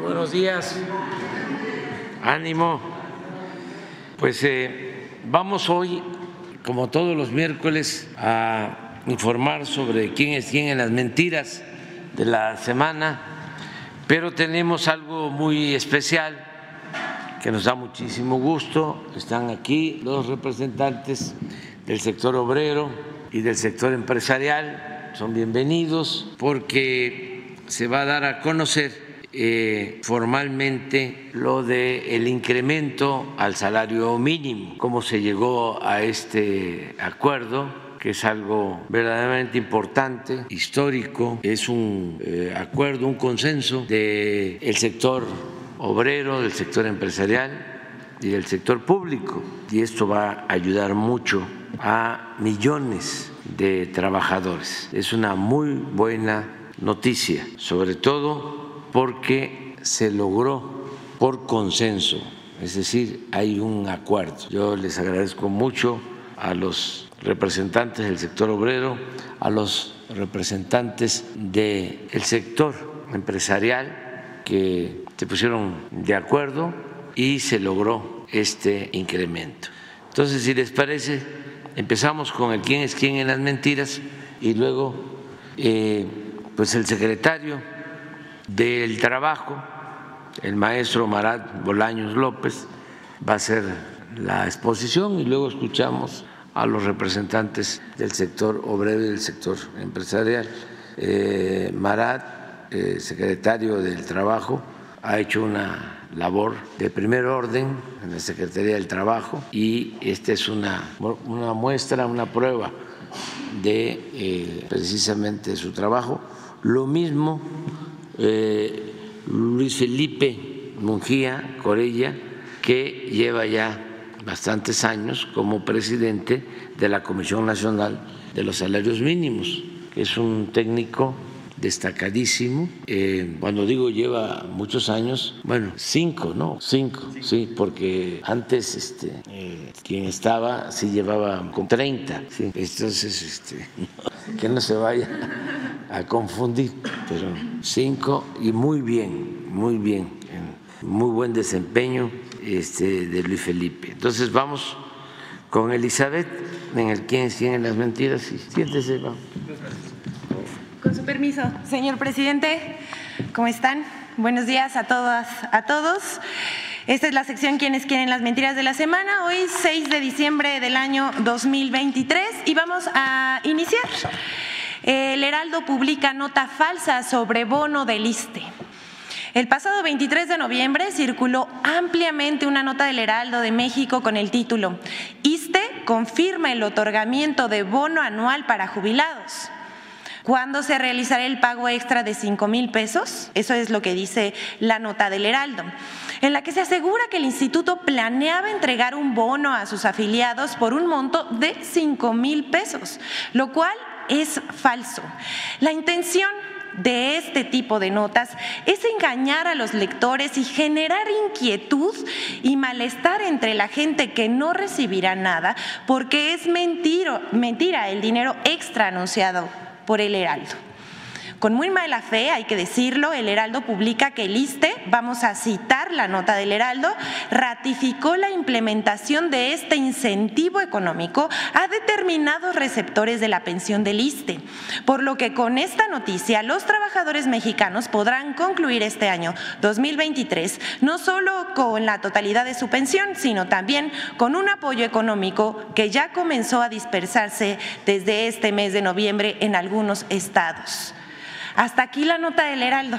buenos días. Ánimo. Pues eh, vamos hoy, como todos los miércoles, a informar sobre quién es quién en las mentiras de la semana, pero tenemos algo muy especial que nos da muchísimo gusto. Están aquí los representantes del sector obrero y del sector empresarial. Son bienvenidos porque se va a dar a conocer eh, formalmente lo de el incremento al salario mínimo, cómo se llegó a este acuerdo que es algo verdaderamente importante, histórico, es un eh, acuerdo, un consenso del el sector obrero, del sector empresarial y del sector público. Y esto va a ayudar mucho a millones de trabajadores. Es una muy buena noticia, sobre todo porque se logró por consenso, es decir, hay un acuerdo. Yo les agradezco mucho a los representantes del sector obrero, a los representantes del sector empresarial que se pusieron de acuerdo y se logró este incremento. Entonces, si les parece, empezamos con el quién es quién en las mentiras y luego, eh, pues el secretario del Trabajo, el maestro Marat Bolaños López, va a hacer la exposición y luego escuchamos a los representantes del sector obrero y del sector empresarial. Eh, Marat, eh, secretario del Trabajo, ha hecho una labor de primer orden en la Secretaría del Trabajo y esta es una, una muestra, una prueba de eh, precisamente su trabajo. Lo mismo eh, Luis Felipe Mungía Corella, que lleva ya bastantes años como presidente de la Comisión Nacional de los Salarios Mínimos, que es un técnico destacadísimo. Eh, cuando digo lleva muchos años, bueno, cinco, ¿no? Cinco, sí, porque antes este, eh, quien estaba sí llevaba con 30, sí. Entonces, este, que no se vaya a confundir, pero cinco y muy bien, muy bien, muy buen desempeño este, de Luis Felipe. Entonces vamos con Elizabeth en el quién en las mentiras siéntese, vamos. Con su permiso, señor presidente, ¿cómo están? Buenos días a todas, a todos. Esta es la sección Quiénes quieren las mentiras de la semana, hoy 6 de diciembre del año 2023 y vamos a iniciar. El Heraldo publica nota falsa sobre bono del ISTE. El pasado 23 de noviembre circuló ampliamente una nota del Heraldo de México con el título ISTE confirma el otorgamiento de bono anual para jubilados. ¿Cuándo se realizará el pago extra de 5 mil pesos? Eso es lo que dice la nota del Heraldo, en la que se asegura que el instituto planeaba entregar un bono a sus afiliados por un monto de 5 mil pesos, lo cual es falso. La intención de este tipo de notas es engañar a los lectores y generar inquietud y malestar entre la gente que no recibirá nada porque es mentira, mentira el dinero extra anunciado por el Heraldo. Con muy mala fe, hay que decirlo, el Heraldo publica que el ISTE, vamos a citar la nota del Heraldo, ratificó la implementación de este incentivo económico a determinados receptores de la pensión del ISTE, por lo que con esta noticia los trabajadores mexicanos podrán concluir este año 2023 no solo con la totalidad de su pensión, sino también con un apoyo económico que ya comenzó a dispersarse desde este mes de noviembre en algunos estados. Hasta aquí la nota del Heraldo.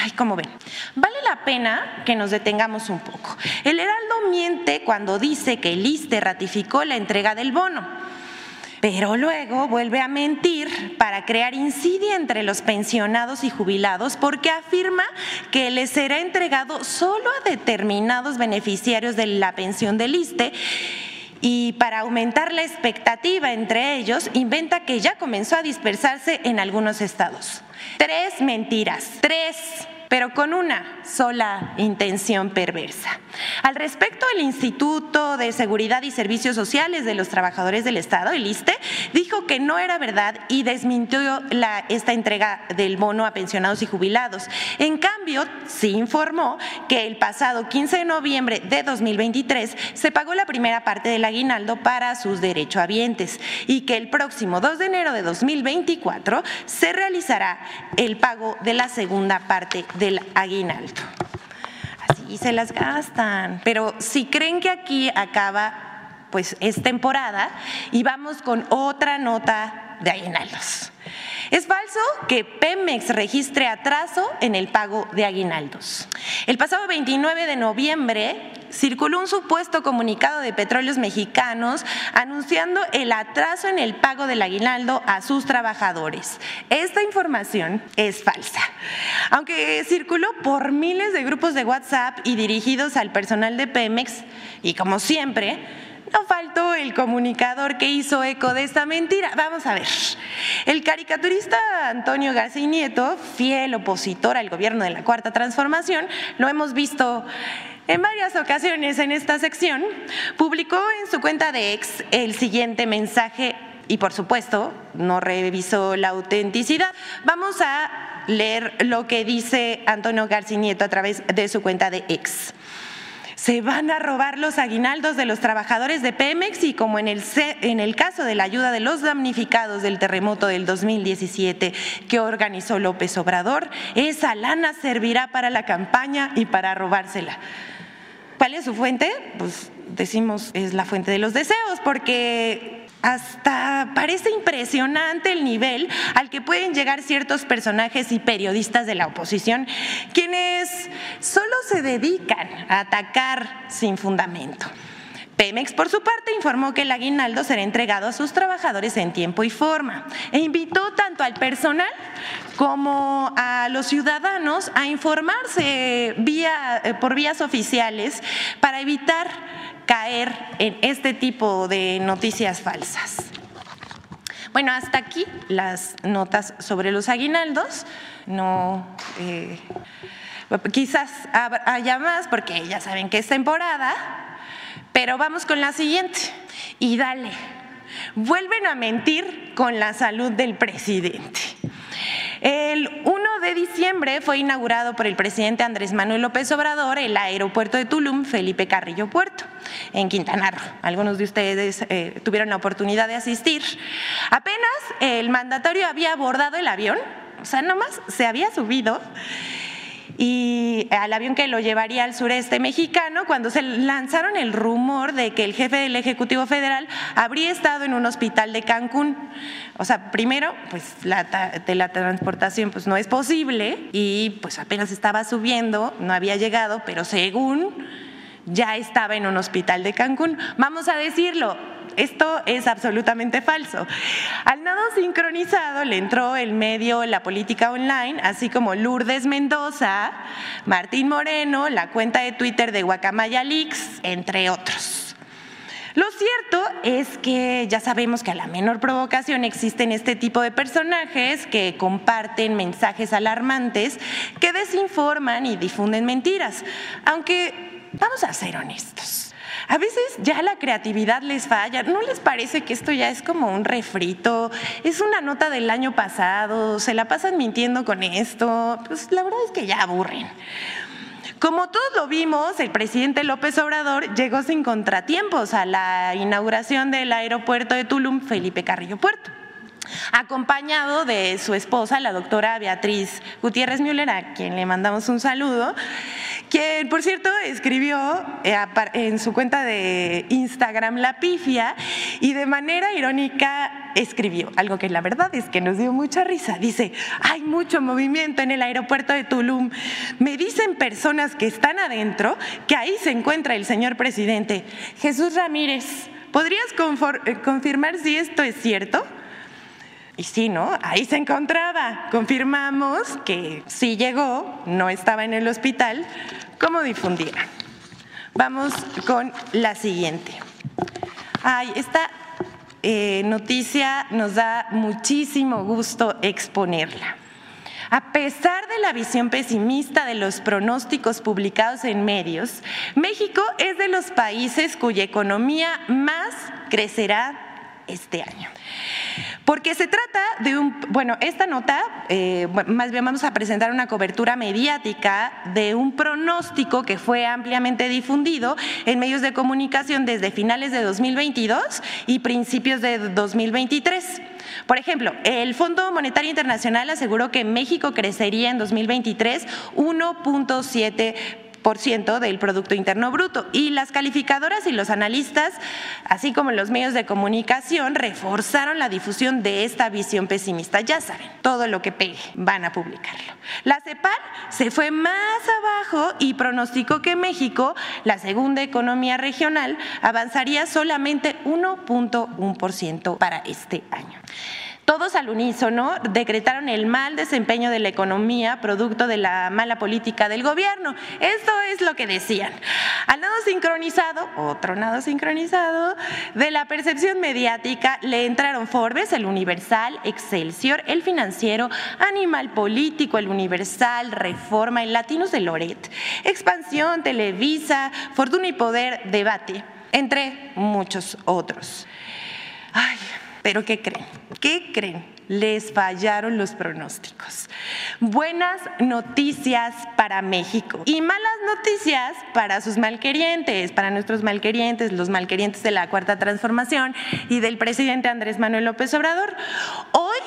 Ay, como ven, vale la pena que nos detengamos un poco. El Heraldo miente cuando dice que el ISTE ratificó la entrega del bono, pero luego vuelve a mentir para crear insidia entre los pensionados y jubilados porque afirma que les será entregado solo a determinados beneficiarios de la pensión del ISTE y para aumentar la expectativa entre ellos, inventa que ya comenzó a dispersarse en algunos estados. Tres mentiras, tres pero con una sola intención perversa. Al respecto, el Instituto de Seguridad y Servicios Sociales de los Trabajadores del Estado, el ISTE, dijo que no era verdad y desmintió esta entrega del bono a pensionados y jubilados. En cambio, sí informó que el pasado 15 de noviembre de 2023 se pagó la primera parte del aguinaldo para sus derechohabientes y que el próximo 2 de enero de 2024 se realizará el pago de la segunda parte del aguinaldo. Así se las gastan. Pero si creen que aquí acaba, pues es temporada y vamos con otra nota de aguinaldos. Es falso que Pemex registre atraso en el pago de aguinaldos. El pasado 29 de noviembre circuló un supuesto comunicado de Petróleos Mexicanos anunciando el atraso en el pago del aguinaldo a sus trabajadores. Esta información es falsa. Aunque circuló por miles de grupos de WhatsApp y dirigidos al personal de Pemex, y como siempre, no faltó el comunicador que hizo eco de esta mentira. Vamos a ver. El caricaturista Antonio García Nieto, fiel opositor al gobierno de la Cuarta Transformación, lo hemos visto en varias ocasiones en esta sección, publicó en su cuenta de ex el siguiente mensaje y por supuesto no revisó la autenticidad. Vamos a leer lo que dice Antonio García Nieto a través de su cuenta de ex se van a robar los aguinaldos de los trabajadores de Pemex y como en el, en el caso de la ayuda de los damnificados del terremoto del 2017 que organizó López Obrador, esa lana servirá para la campaña y para robársela. ¿Cuál es su fuente? Pues decimos es la fuente de los deseos, porque hasta parece impresionante el nivel al que pueden llegar ciertos personajes y periodistas de la oposición, quienes solo se dedican a atacar sin fundamento. Pemex, por su parte, informó que el aguinaldo será entregado a sus trabajadores en tiempo y forma e invitó tanto al personal como a los ciudadanos a informarse vía, eh, por vías oficiales para evitar caer en este tipo de noticias falsas. Bueno, hasta aquí las notas sobre los aguinaldos. No, eh, quizás haya más porque ya saben que es temporada, pero vamos con la siguiente. Y dale, vuelven a mentir con la salud del presidente. El 1 de diciembre fue inaugurado por el presidente Andrés Manuel López Obrador el aeropuerto de Tulum, Felipe Carrillo Puerto, en Quintana Roo. Algunos de ustedes eh, tuvieron la oportunidad de asistir. Apenas el mandatario había abordado el avión, o sea, nomás se había subido y al avión que lo llevaría al sureste mexicano cuando se lanzaron el rumor de que el jefe del Ejecutivo Federal habría estado en un hospital de Cancún. O sea, primero, pues la teletransportación pues no es posible y pues apenas estaba subiendo, no había llegado, pero según ya estaba en un hospital de Cancún. Vamos a decirlo, esto es absolutamente falso. Al nado sincronizado le entró el medio La Política Online, así como Lourdes Mendoza, Martín Moreno, la cuenta de Twitter de Guacamaya Leaks, entre otros. Lo cierto es que ya sabemos que a la menor provocación existen este tipo de personajes que comparten mensajes alarmantes, que desinforman y difunden mentiras, aunque vamos a ser honestos. A veces ya la creatividad les falla. ¿No les parece que esto ya es como un refrito? Es una nota del año pasado, se la pasan mintiendo con esto. Pues la verdad es que ya aburren. Como todos lo vimos, el presidente López Obrador llegó sin contratiempos a la inauguración del aeropuerto de Tulum, Felipe Carrillo Puerto acompañado de su esposa, la doctora Beatriz Gutiérrez Müller, a quien le mandamos un saludo, quien, por cierto, escribió eh, en su cuenta de Instagram La Pifia y de manera irónica escribió algo que la verdad es que nos dio mucha risa. Dice, hay mucho movimiento en el aeropuerto de Tulum. Me dicen personas que están adentro que ahí se encuentra el señor presidente. Jesús Ramírez, ¿podrías eh, confirmar si esto es cierto? Y sí, ¿no? Ahí se encontraba. Confirmamos que sí llegó, no estaba en el hospital, como difundiera. Vamos con la siguiente. Ay, esta eh, noticia nos da muchísimo gusto exponerla. A pesar de la visión pesimista de los pronósticos publicados en medios, México es de los países cuya economía más crecerá este año. Porque se trata de un, bueno, esta nota, eh, más bien vamos a presentar una cobertura mediática de un pronóstico que fue ampliamente difundido en medios de comunicación desde finales de 2022 y principios de 2023. Por ejemplo, el Fondo Monetario Internacional aseguró que México crecería en 2023 1.7 del Producto Interno Bruto. Y las calificadoras y los analistas, así como los medios de comunicación, reforzaron la difusión de esta visión pesimista. Ya saben, todo lo que pegue van a publicarlo. La CEPAL se fue más abajo y pronosticó que México, la segunda economía regional, avanzaría solamente 1.1% para este año. Todos al unísono decretaron el mal desempeño de la economía producto de la mala política del gobierno. Esto es lo que decían. Al nado sincronizado, otro nado sincronizado, de la percepción mediática le entraron Forbes, el Universal, Excelsior, el Financiero, Animal Político, el Universal, Reforma, el Latinos de Loret, Expansión, Televisa, Fortuna y Poder, Debate, entre muchos otros. Ay, pero ¿qué creen? ¿Qué creen? Les fallaron los pronósticos. Buenas noticias para México y malas noticias para sus malquerientes, para nuestros malquerientes, los malquerientes de la Cuarta Transformación y del presidente Andrés Manuel López Obrador. Hoy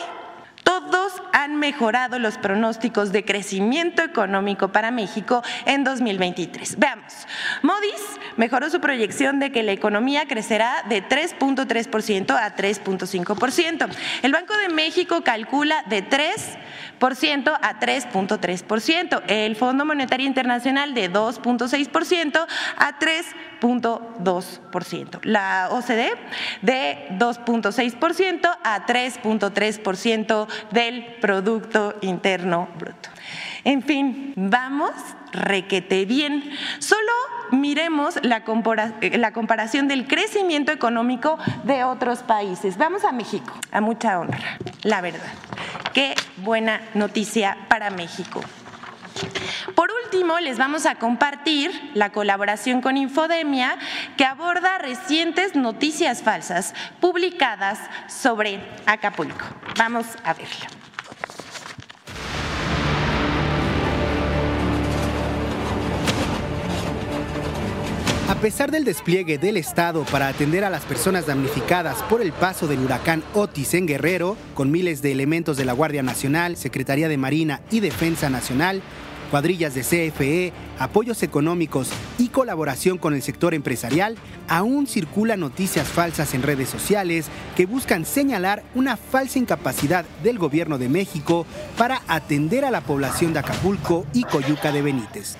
todos han mejorado los pronósticos de crecimiento económico para México en 2023. Veamos, Modis mejoró su proyección de que la economía crecerá de 3.3% a 3.5%. El Banco de México calcula de 3 a 3.3%, el Fondo Monetario Internacional de 2.6% a 3.2%, la OCDE de 2.6% a 3.3% del Producto Interno Bruto. En fin, vamos requete bien. Solo miremos la, la, comparación del crecimiento económico de otros países. Vamos a México, a mucha honra, la verdad. Qué buena noticia para México. Por último, les vamos a compartir la colaboración con Infodemia que aborda recientes noticias falsas publicadas sobre Acapulco. Vamos a verla. Pesar del despliegue del Estado para atender a las personas damnificadas por el paso del huracán Otis en Guerrero, con miles de elementos de la Guardia Nacional, Secretaría de Marina y Defensa Nacional, cuadrillas de CFE, apoyos económicos y colaboración con el sector empresarial, aún circulan noticias falsas en redes sociales que buscan señalar una falsa incapacidad del gobierno de México para atender a la población de Acapulco y Coyuca de Benítez.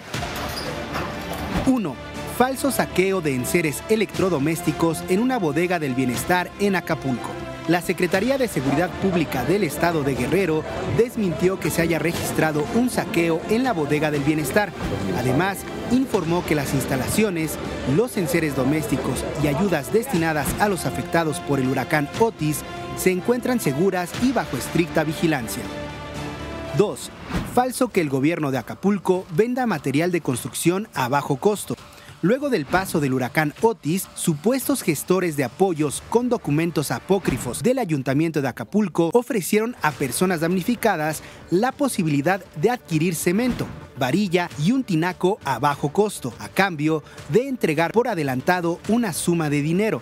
1 falso saqueo de enseres electrodomésticos en una bodega del bienestar en Acapulco. La Secretaría de Seguridad Pública del Estado de Guerrero desmintió que se haya registrado un saqueo en la bodega del bienestar. Además, informó que las instalaciones, los enseres domésticos y ayudas destinadas a los afectados por el huracán Otis se encuentran seguras y bajo estricta vigilancia. 2. Falso que el gobierno de Acapulco venda material de construcción a bajo costo. Luego del paso del huracán Otis, supuestos gestores de apoyos con documentos apócrifos del Ayuntamiento de Acapulco ofrecieron a personas damnificadas la posibilidad de adquirir cemento, varilla y un tinaco a bajo costo, a cambio de entregar por adelantado una suma de dinero.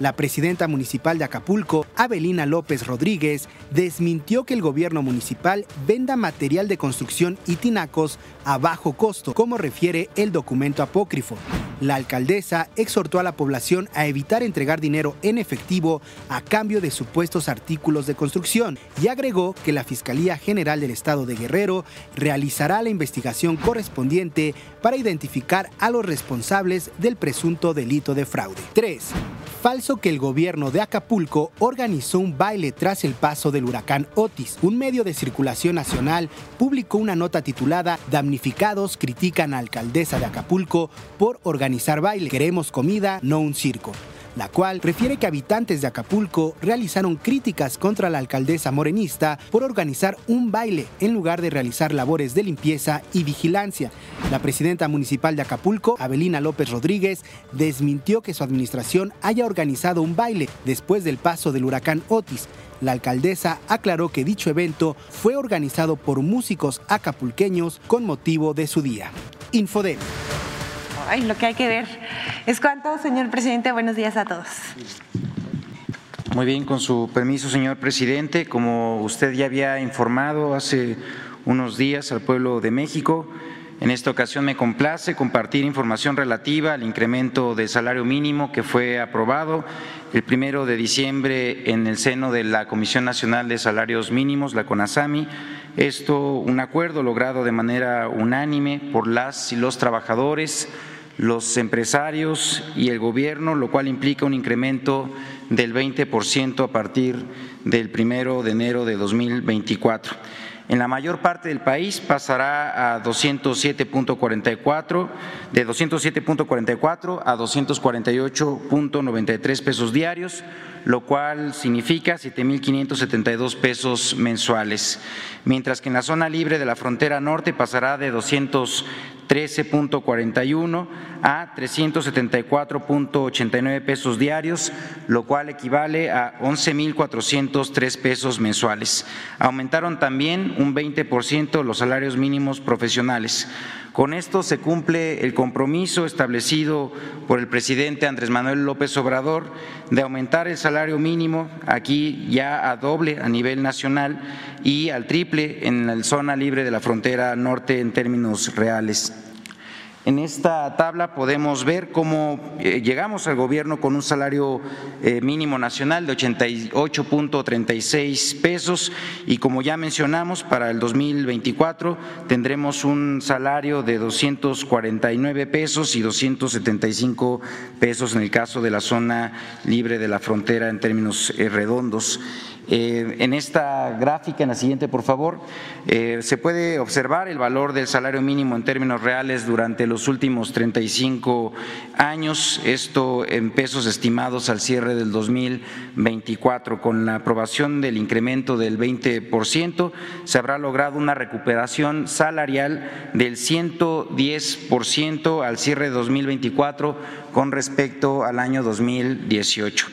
La presidenta municipal de Acapulco, Abelina López Rodríguez, desmintió que el gobierno municipal venda material de construcción y tinacos a bajo costo, como refiere el documento apócrifo. La alcaldesa exhortó a la población a evitar entregar dinero en efectivo a cambio de supuestos artículos de construcción y agregó que la Fiscalía General del Estado de Guerrero realizará la investigación correspondiente para identificar a los responsables del presunto delito de fraude. 3 falso que el gobierno de Acapulco organizó un baile tras el paso del huracán Otis. Un medio de circulación nacional publicó una nota titulada Damnificados critican a alcaldesa de Acapulco por organizar baile. Queremos comida, no un circo. La cual refiere que habitantes de Acapulco realizaron críticas contra la alcaldesa morenista por organizar un baile en lugar de realizar labores de limpieza y vigilancia. La presidenta municipal de Acapulco, Abelina López Rodríguez, desmintió que su administración haya organizado un baile después del paso del huracán Otis la alcaldesa aclaró que dicho evento fue organizado por músicos acapulqueños con motivo de su día. Infodem. Ay, lo que hay que ver. Es cuanto, señor presidente. Buenos días a todos. Muy bien, con su permiso, señor presidente. Como usted ya había informado hace unos días al pueblo de México, en esta ocasión me complace compartir información relativa al incremento del salario mínimo que fue aprobado el primero de diciembre en el seno de la Comisión Nacional de Salarios Mínimos, la CONASAMI. Esto, un acuerdo logrado de manera unánime por las y los trabajadores, los empresarios y el gobierno, lo cual implica un incremento del 20% a partir del primero de enero de 2024. En la mayor parte del país pasará a 207.44, de 207.44 a 248.93 pesos diarios, lo cual significa 7.572 pesos mensuales, mientras que en la zona libre de la frontera norte pasará de 213.41 a 374.89 pesos diarios, lo cual equivale a 11.403 pesos mensuales. Aumentaron también un 20% los salarios mínimos profesionales. Con esto se cumple el compromiso establecido por el presidente Andrés Manuel López Obrador de aumentar el salario mínimo aquí ya a doble a nivel nacional y al triple en la zona libre de la frontera norte en términos reales. En esta tabla podemos ver cómo eh, llegamos al gobierno con un salario eh, mínimo nacional de 88.36 pesos y como ya mencionamos, para el 2024 tendremos un salario de 249 pesos y 275 pesos en el caso de la zona libre de la frontera en términos eh, redondos. Eh, en esta gráfica, en la siguiente, por favor, eh, se puede observar el valor del salario mínimo en términos reales durante los últimos 35 años, esto en pesos estimados al cierre del 2024. Con la aprobación del incremento del 20%, se habrá logrado una recuperación salarial del 110% al cierre de 2024 con respecto al año 2018.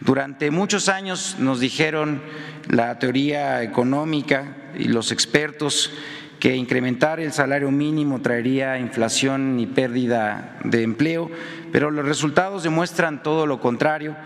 Durante muchos años nos dijeron la teoría económica y los expertos que incrementar el salario mínimo traería inflación y pérdida de empleo, pero los resultados demuestran todo lo contrario,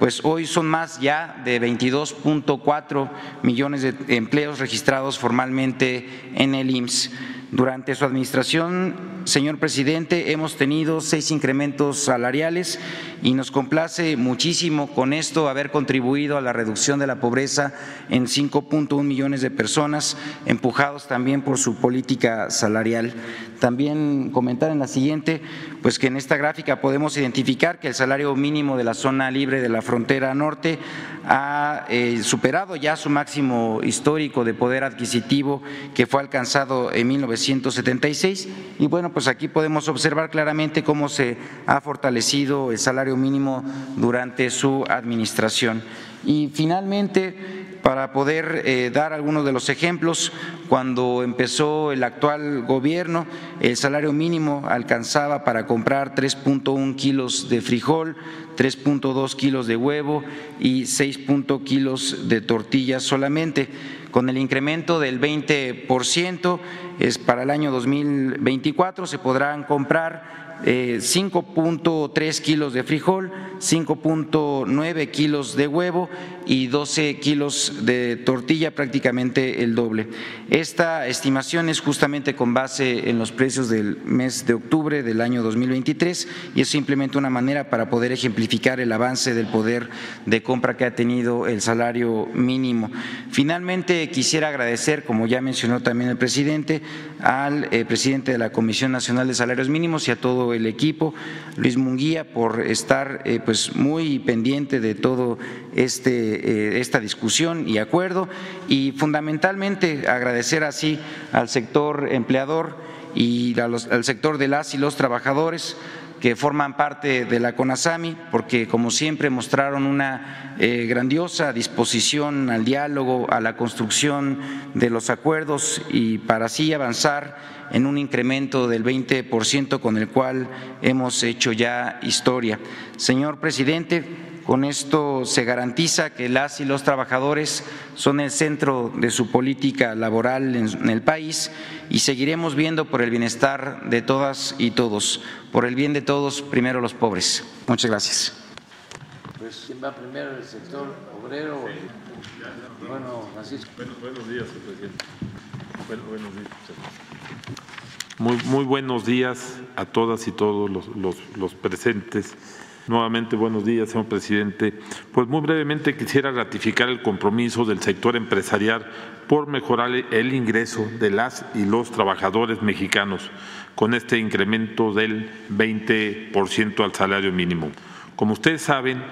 pues hoy son más ya de 22.4 millones de empleos registrados formalmente en el IMSS. Durante su administración, señor presidente, hemos tenido seis incrementos salariales y nos complace muchísimo con esto haber contribuido a la reducción de la pobreza en 5.1 millones de personas, empujados también por su política salarial. También comentar en la siguiente, pues que en esta gráfica podemos identificar que el salario mínimo de la zona libre de la frontera norte ha eh, superado ya su máximo histórico de poder adquisitivo que fue alcanzado en 1976 y bueno, pues aquí podemos observar claramente cómo se ha fortalecido el salario mínimo durante su administración. Y finalmente, para poder eh, dar algunos de los ejemplos, cuando empezó el actual gobierno, el salario mínimo alcanzaba para comprar 3.1 kilos de frijol, 3.2 kilos de huevo y 6 kilos de tortillas solamente. Con el incremento del 20% es para el año 2024 se podrán comprar 5.3 eh, kilos de frijol, 5.9 kilos de huevo y 12 kilos de tortilla, prácticamente el doble. Esta estimación es justamente con base en los precios del mes de octubre del año 2023 y es simplemente una manera para poder ejemplificar el avance del poder de compra que ha tenido el salario mínimo. Finalmente, quisiera agradecer, como ya mencionó también el presidente, al eh, presidente de la Comisión Nacional de Salarios Mínimos y a todo el equipo, Luis Munguía, por estar eh, pues muy pendiente de todo este eh, esta discusión y acuerdo. Y fundamentalmente agradecer así al sector empleador y al sector de las y los trabajadores que forman parte de la CONASAMI, porque como siempre mostraron una eh, grandiosa disposición al diálogo, a la construcción de los acuerdos y para así avanzar en un incremento del 20% con el cual hemos hecho ya historia. Señor presidente, con esto se garantiza que las y los trabajadores son el centro de su política laboral en el país y seguiremos viendo por el bienestar de todas y todos, por el bien de todos, primero los pobres. Muchas gracias. Pues, ¿quién va primero? ¿El sector obrero? Bueno, buenos días, presidente. buenos días. Muy, muy buenos días a todas y todos los, los, los presentes. Nuevamente, buenos días, señor presidente. Pues muy brevemente quisiera ratificar el compromiso del sector empresarial por mejorar el ingreso de las y los trabajadores mexicanos con este incremento del 20% al salario mínimo. Como ustedes saben,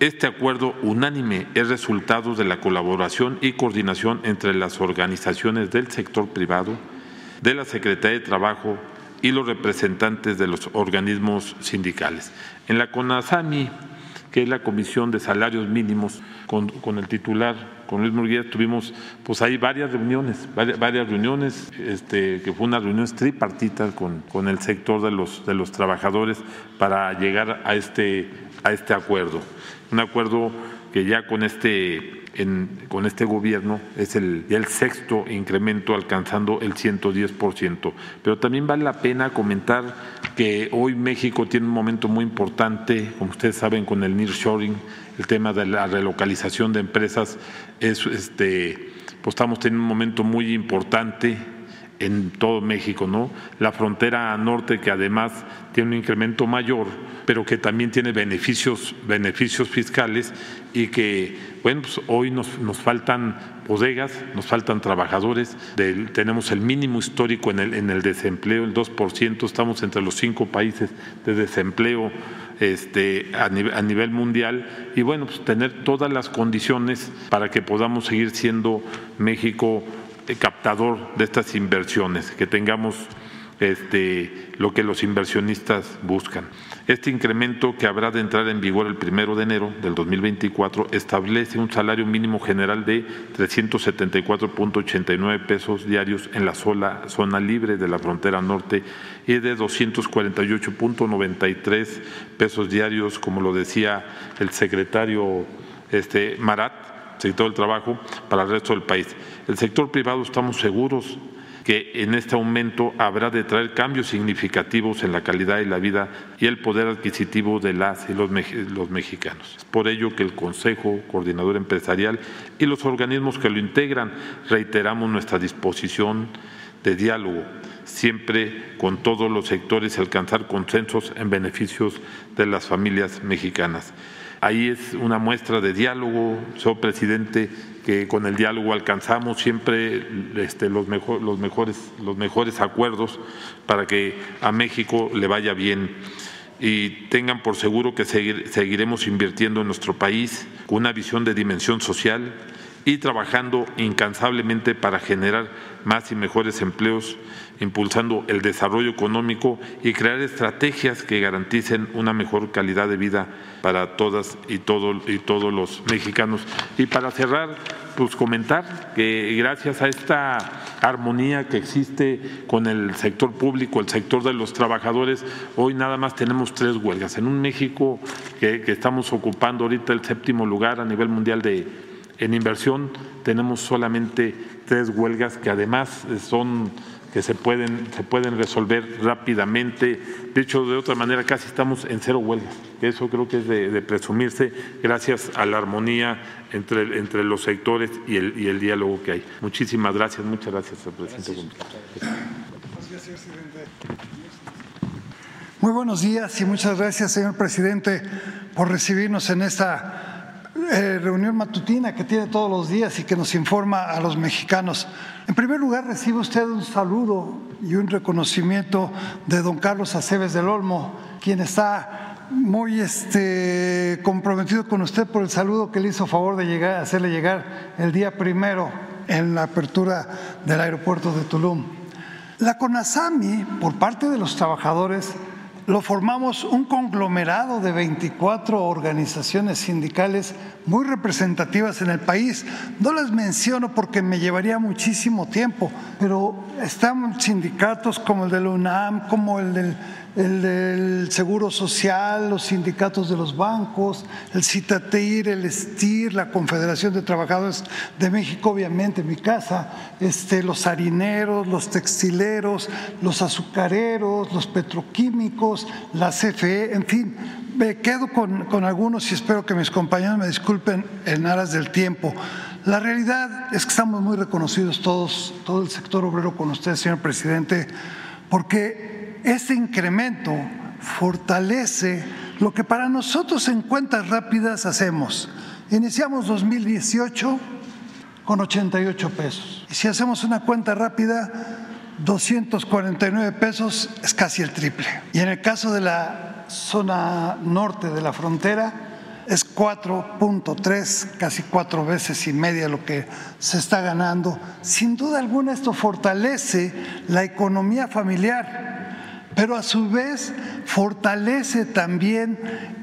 este acuerdo unánime es resultado de la colaboración y coordinación entre las organizaciones del sector privado, de la Secretaría de Trabajo y los representantes de los organismos sindicales. En la CONASAMI, que es la Comisión de Salarios Mínimos, con, el titular, con Luis Murguía, tuvimos pues ahí varias reuniones, varias, reuniones, este, que fue una reunión tripartita con, el sector de los, trabajadores para llegar este, a este acuerdo. Un acuerdo que ya con este con este gobierno es el sexto incremento alcanzando el 110%. Pero también vale la pena comentar que hoy México tiene un momento muy importante, como ustedes saben, con el nearshoring, el tema de la relocalización de empresas, es, este, pues estamos teniendo un momento muy importante en todo México, ¿no? La frontera norte que además tiene un incremento mayor, pero que también tiene beneficios, beneficios fiscales y que, bueno, pues hoy nos, nos faltan bodegas, nos faltan trabajadores, tenemos el mínimo histórico en el, en el desempleo, el 2%, estamos entre los cinco países de desempleo este, a, nivel, a nivel mundial y bueno, pues tener todas las condiciones para que podamos seguir siendo México eh, captador de estas inversiones, que tengamos este, lo que los inversionistas buscan. Este incremento que habrá de entrar en vigor el primero de enero del 2024 establece un salario mínimo general de 374.89 pesos diarios en la sola zona libre de la frontera norte y de 248.93 pesos diarios, como lo decía el secretario este, Marat, sector del trabajo para el resto del país. El sector privado estamos seguros que en este aumento habrá de traer cambios significativos en la calidad de la vida y el poder adquisitivo de las y los, los mexicanos. Es por ello que el Consejo Coordinador Empresarial y los organismos que lo integran reiteramos nuestra disposición de diálogo, siempre con todos los sectores alcanzar consensos en beneficios de las familias mexicanas. Ahí es una muestra de diálogo, señor presidente, que con el diálogo alcanzamos siempre este, los, los, mejores, los mejores acuerdos para que a México le vaya bien y tengan por seguro que seguiremos invirtiendo en nuestro país con una visión de dimensión social y trabajando incansablemente para generar más y mejores empleos impulsando el desarrollo económico y crear estrategias que garanticen una mejor calidad de vida para todas y, todo, y todos los mexicanos. Y para cerrar, pues comentar que gracias a esta armonía que existe con el sector público, el sector de los trabajadores, hoy nada más tenemos tres huelgas. En un México que, que estamos ocupando ahorita el séptimo lugar a nivel mundial de, en inversión, tenemos solamente tres huelgas que además son que se pueden, se pueden resolver rápidamente. De hecho, de otra manera, casi estamos en cero huelgas, eso creo que es de, presumirse gracias a la armonía entre, entre los sectores y el, y el diálogo que hay. Muchísimas gracias, muchas gracias, presidente. Muy buenos días y muchas gracias, señor presidente, por recibirnos en esta eh, reunión matutina que tiene todos los días y que nos informa a los mexicanos. En primer lugar, recibe usted un saludo y un reconocimiento de don Carlos Aceves del Olmo, quien está muy este, comprometido con usted por el saludo que le hizo favor de llegar, hacerle llegar el día primero en la apertura del aeropuerto de Tulum. La CONASAMI, por parte de los trabajadores, lo formamos un conglomerado de 24 organizaciones sindicales muy representativas en el país. No las menciono porque me llevaría muchísimo tiempo, pero están sindicatos como el de la UNAM, como el del el del Seguro Social, los sindicatos de los bancos, el CITATIR, el STIR, la Confederación de Trabajadores de México, obviamente, mi casa, este, los harineros, los textileros, los azucareros, los petroquímicos, la CFE, en fin, me quedo con, con algunos y espero que mis compañeros me disculpen en aras del tiempo. La realidad es que estamos muy reconocidos todos, todo el sector obrero con usted, señor presidente, porque este incremento fortalece lo que para nosotros en cuentas rápidas hacemos. Iniciamos 2018 con 88 pesos. Y si hacemos una cuenta rápida, 249 pesos es casi el triple. Y en el caso de la zona norte de la frontera, es 4.3, casi cuatro veces y media lo que se está ganando. Sin duda alguna esto fortalece la economía familiar pero a su vez fortalece también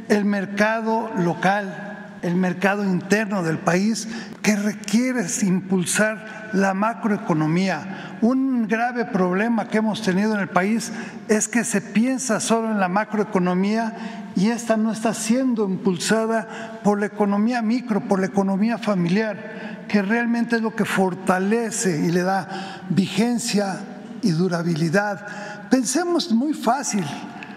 el mercado local, el mercado interno del país que requiere impulsar la macroeconomía. Un grave problema que hemos tenido en el país es que se piensa solo en la macroeconomía y esta no está siendo impulsada por la economía micro, por la economía familiar, que realmente es lo que fortalece y le da vigencia y durabilidad Pensemos muy fácil,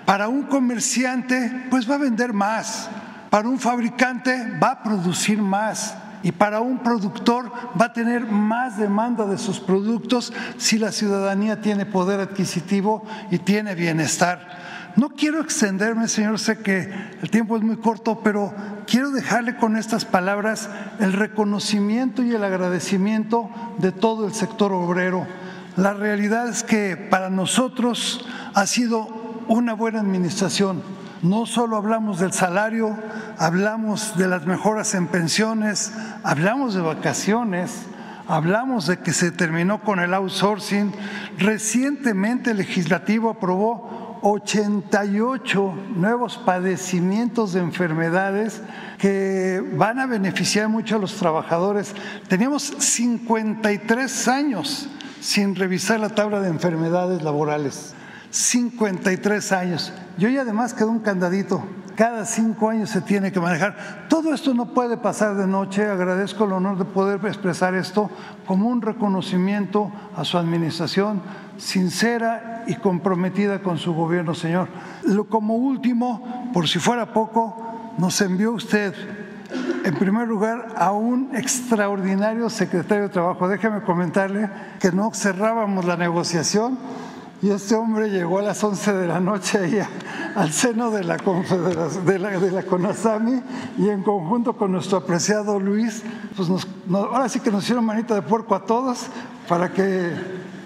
para un comerciante pues va a vender más, para un fabricante va a producir más. Y para un productor va a tener más demanda de sus productos si la ciudadanía tiene poder adquisitivo y tiene bienestar. No quiero extenderme, señor, sé que el tiempo es muy corto, pero quiero dejarle con estas palabras el reconocimiento y el agradecimiento de todo el sector obrero la realidad es que para nosotros ha sido una buena administración. No solo hablamos del salario, hablamos de las mejoras en pensiones, hablamos de vacaciones, hablamos de que se terminó con el outsourcing. Recientemente el legislativo aprobó 88 nuevos padecimientos de enfermedades que van a beneficiar mucho a los trabajadores. Teníamos 53 años sin revisar la tabla de enfermedades laborales. 53 años. Y además quedó un candadito. Cada cinco años se tiene que manejar. Todo esto no puede pasar de noche. Agradezco el honor de poder expresar esto como un reconocimiento a su administración sincera y comprometida con su gobierno, señor. Como último, por si fuera poco, nos envió usted en primer lugar, a un extraordinario secretario de Trabajo. Déjeme comentarle que no cerrábamos la negociación y este hombre llegó a las 11 de la noche ahí al seno de la, de la, de la CONASAMI y en conjunto con nuestro apreciado Luis, pues nos, ahora sí que nos hicieron manita de puerco a todos para que,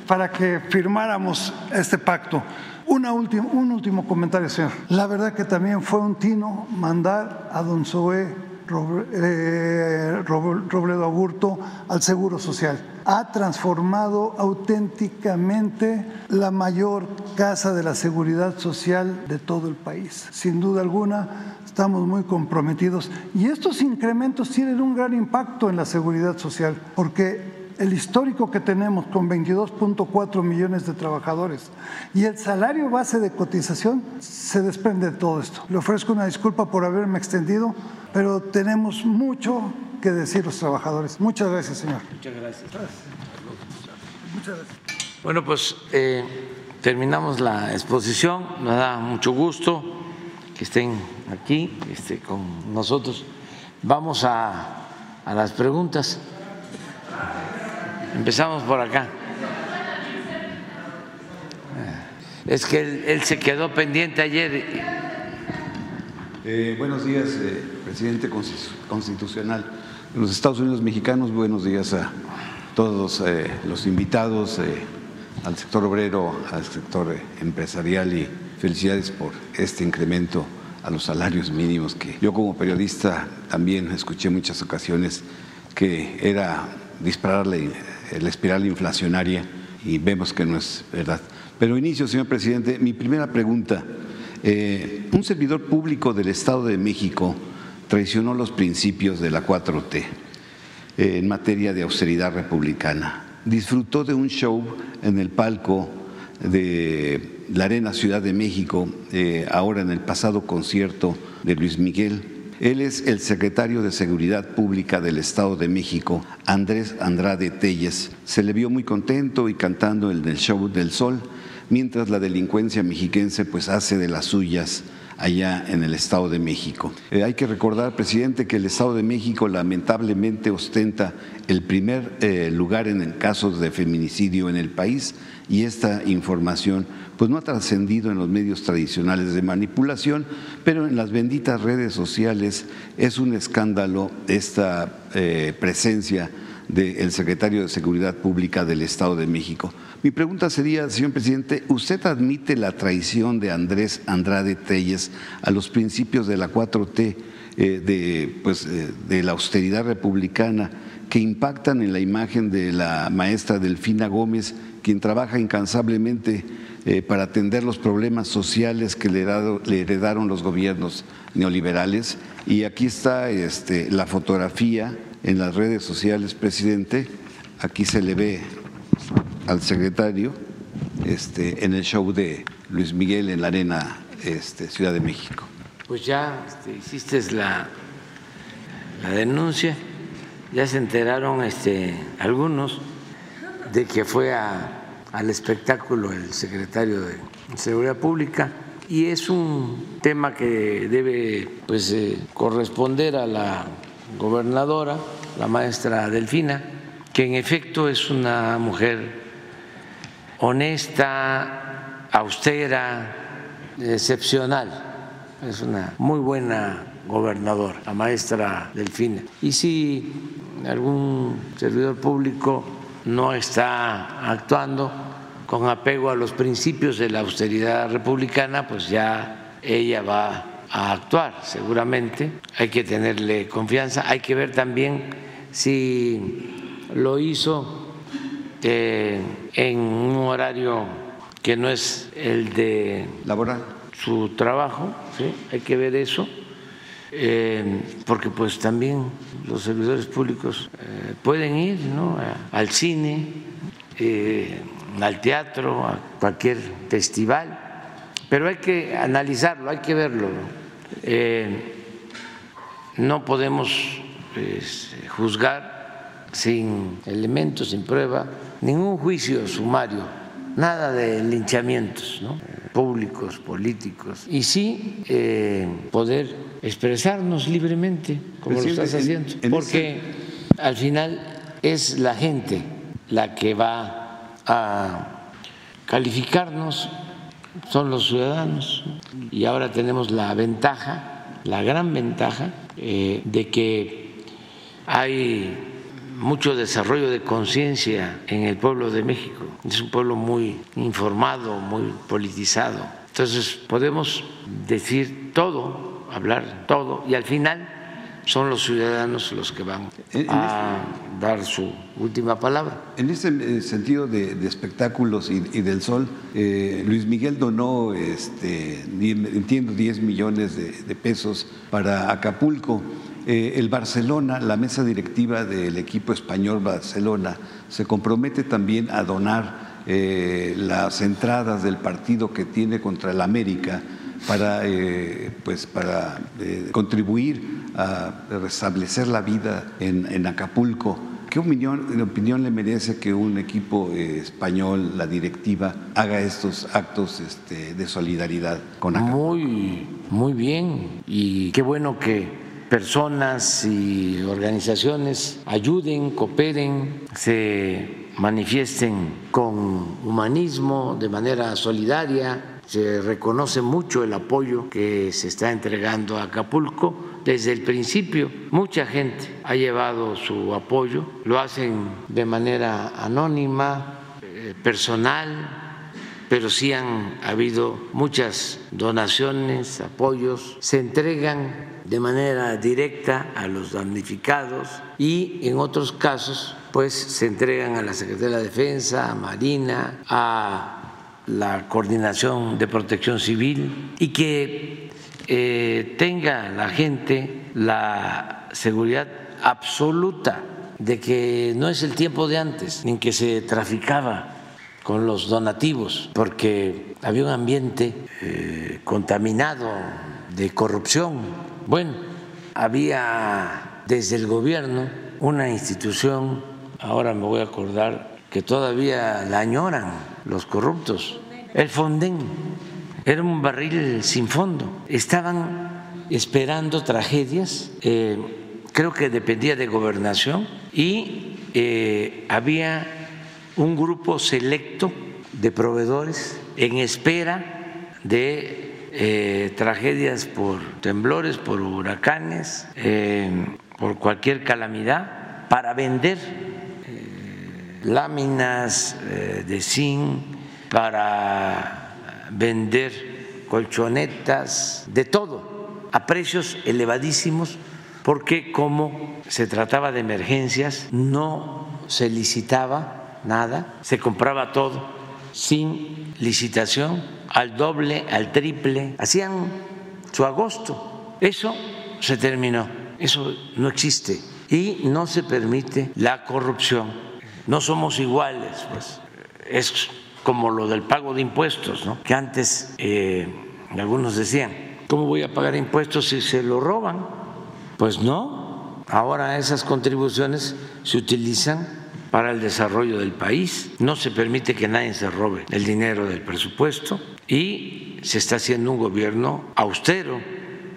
para que firmáramos este pacto. Una última, un último comentario, señor. La verdad que también fue un tino mandar a don Zoé Robledo Aburto al Seguro Social. Ha transformado auténticamente la mayor casa de la seguridad social de todo el país. Sin duda alguna, estamos muy comprometidos y estos incrementos tienen un gran impacto en la seguridad social porque el histórico que tenemos con 22.4 millones de trabajadores y el salario base de cotización se desprende de todo esto. Le ofrezco una disculpa por haberme extendido, pero tenemos mucho que decir los trabajadores. Muchas gracias, señor. Muchas gracias. Muchas gracias. Bueno, pues eh, terminamos la exposición. Me da mucho gusto que estén aquí este, con nosotros. Vamos a, a las preguntas. Empezamos por acá. Es que él, se quedó pendiente ayer. Eh, buenos días, eh, presidente constitucional de los Estados Unidos mexicanos. Buenos días a todos eh, los invitados, al sector obrero, al sector empresarial y felicidades por este incremento a los salarios mínimos que yo como periodista también escuché muchas ocasiones que era dispararle la espiral inflacionaria y vemos que no es verdad. Pero inicio, señor presidente, mi primera pregunta Eh, un servidor público del Estado de México traicionó los principios de la 4T eh, en materia de austeridad republicana. Disfrutó de un show en el palco de la Arena Ciudad de México, eh, ahora en el pasado concierto de Luis Miguel. Él es el secretario de Seguridad Pública del Estado de México, Andrés Andrade Telles. Se le vio muy contento y cantando en el show del sol, mientras la delincuencia mexiquense pues hace de las suyas allá en el Estado de México. Eh, hay que recordar, presidente, que el Estado de México lamentablemente ostenta el primer eh, lugar en el casos de feminicidio en el país y esta información pues no ha trascendido en los medios tradicionales de manipulación, pero en las benditas redes sociales es un escándalo esta eh, presencia del secretario de Seguridad Pública del Estado de México. Mi pregunta sería, señor presidente, ¿usted admite la traición de Andrés Andrade Telles a los principios de la 4T, eh, de, pues, eh, de la austeridad republicana, que impactan en la imagen de la maestra Delfina Gómez, quien trabaja incansablemente eh, para atender los problemas sociales que le, heredaron los gobiernos neoliberales? Y aquí está este, la fotografía en las redes sociales, presidente. Aquí se le ve al secretario este, en el show de Luis Miguel en la Arena este, Ciudad de México. Pues ya este, hiciste la, la denuncia, ya se enteraron este, algunos de que fue al espectáculo el secretario de Seguridad Pública y es un tema que debe pues, eh, corresponder a la gobernadora, la maestra Delfina, que en efecto es una mujer honesta, austera, excepcional. Es una muy buena gobernadora, la maestra Delfina. Y si algún servidor público no está actuando con apego a los principios de la austeridad republicana, pues ya ella va a actuar seguramente. Hay que tenerle confianza, hay que ver también si lo hizo en un horario que no es el de laboral su trabajo, ¿sí? hay que ver eso, eh, porque pues también los servidores públicos eh, pueden ir ¿no? al cine, eh, al teatro, a cualquier festival, pero hay que analizarlo, hay que verlo. no podemos pues, juzgar sin elementos, sin prueba, ningún juicio sumario, nada de linchamientos públicos, políticos, y sí eh, poder expresarnos libremente, como lo estás haciendo, porque al final es la gente la que va a calificarnos, son los ciudadanos, y ahora tenemos la ventaja, la gran ventaja, eh, de que hay mucho desarrollo de conciencia en el pueblo de México. Es un pueblo muy informado, muy politizado. Entonces podemos decir todo, hablar todo, y al final son los ciudadanos los que van a dar su última palabra. En ese sentido de, espectáculos y, del sol, eh, Luis Miguel donó, este, entiendo, 10 millones de pesos para Acapulco. Eh, el Barcelona, la mesa directiva del equipo español Barcelona, se compromete también a donar eh, las entradas del partido que tiene contra el América para, eh, pues para contribuir a restablecer la vida en, Acapulco. ¿Qué opinión, opinión, le merece que un equipo español, la directiva, haga estos actos este, de solidaridad con Acapulco? Muy, muy bien y qué bueno que personas y organizaciones ayuden, cooperen, se manifiesten con humanismo, de manera solidaria. Se reconoce mucho el apoyo que se está entregando a Acapulco. Desde el principio, mucha gente ha llevado su apoyo, lo hacen de manera anónima, eh, personal, pero sí han habido muchas donaciones, apoyos, se entregan de manera directa a los damnificados y en otros casos pues se entregan a la Secretaría de la Defensa, a Marina, a la coordinación de protección civil y que eh, tenga la gente la seguridad absoluta de que no es el tiempo de antes, en que se traficaba con los donativos, porque había un ambiente eh, contaminado de corrupción. Bueno, había desde el gobierno una institución, ahora me voy a acordar, que todavía la añoran los corruptos, el Fonden. Era un barril sin fondo. Estaban esperando tragedias, eh, creo que dependía de gobernación, y eh, había un grupo selecto de proveedores en espera de eh, tragedias por temblores, por huracanes, por cualquier calamidad, para vender láminas de zinc, para vender colchonetas, de todo, a precios elevadísimos, porque como se trataba de emergencias, no se licitaba nada, se compraba todo sin licitación, al doble, al triple, hacían su agosto. Eso se terminó, eso no existe y no se permite la corrupción. No somos iguales, pues es como lo del pago de impuestos, ¿no? que antes eh, algunos decían, ¿cómo voy a pagar impuestos si se lo roban? Pues no, ahora esas contribuciones se utilizan para el desarrollo del país, no se permite que nadie se robe el dinero del presupuesto y se está haciendo un gobierno austero,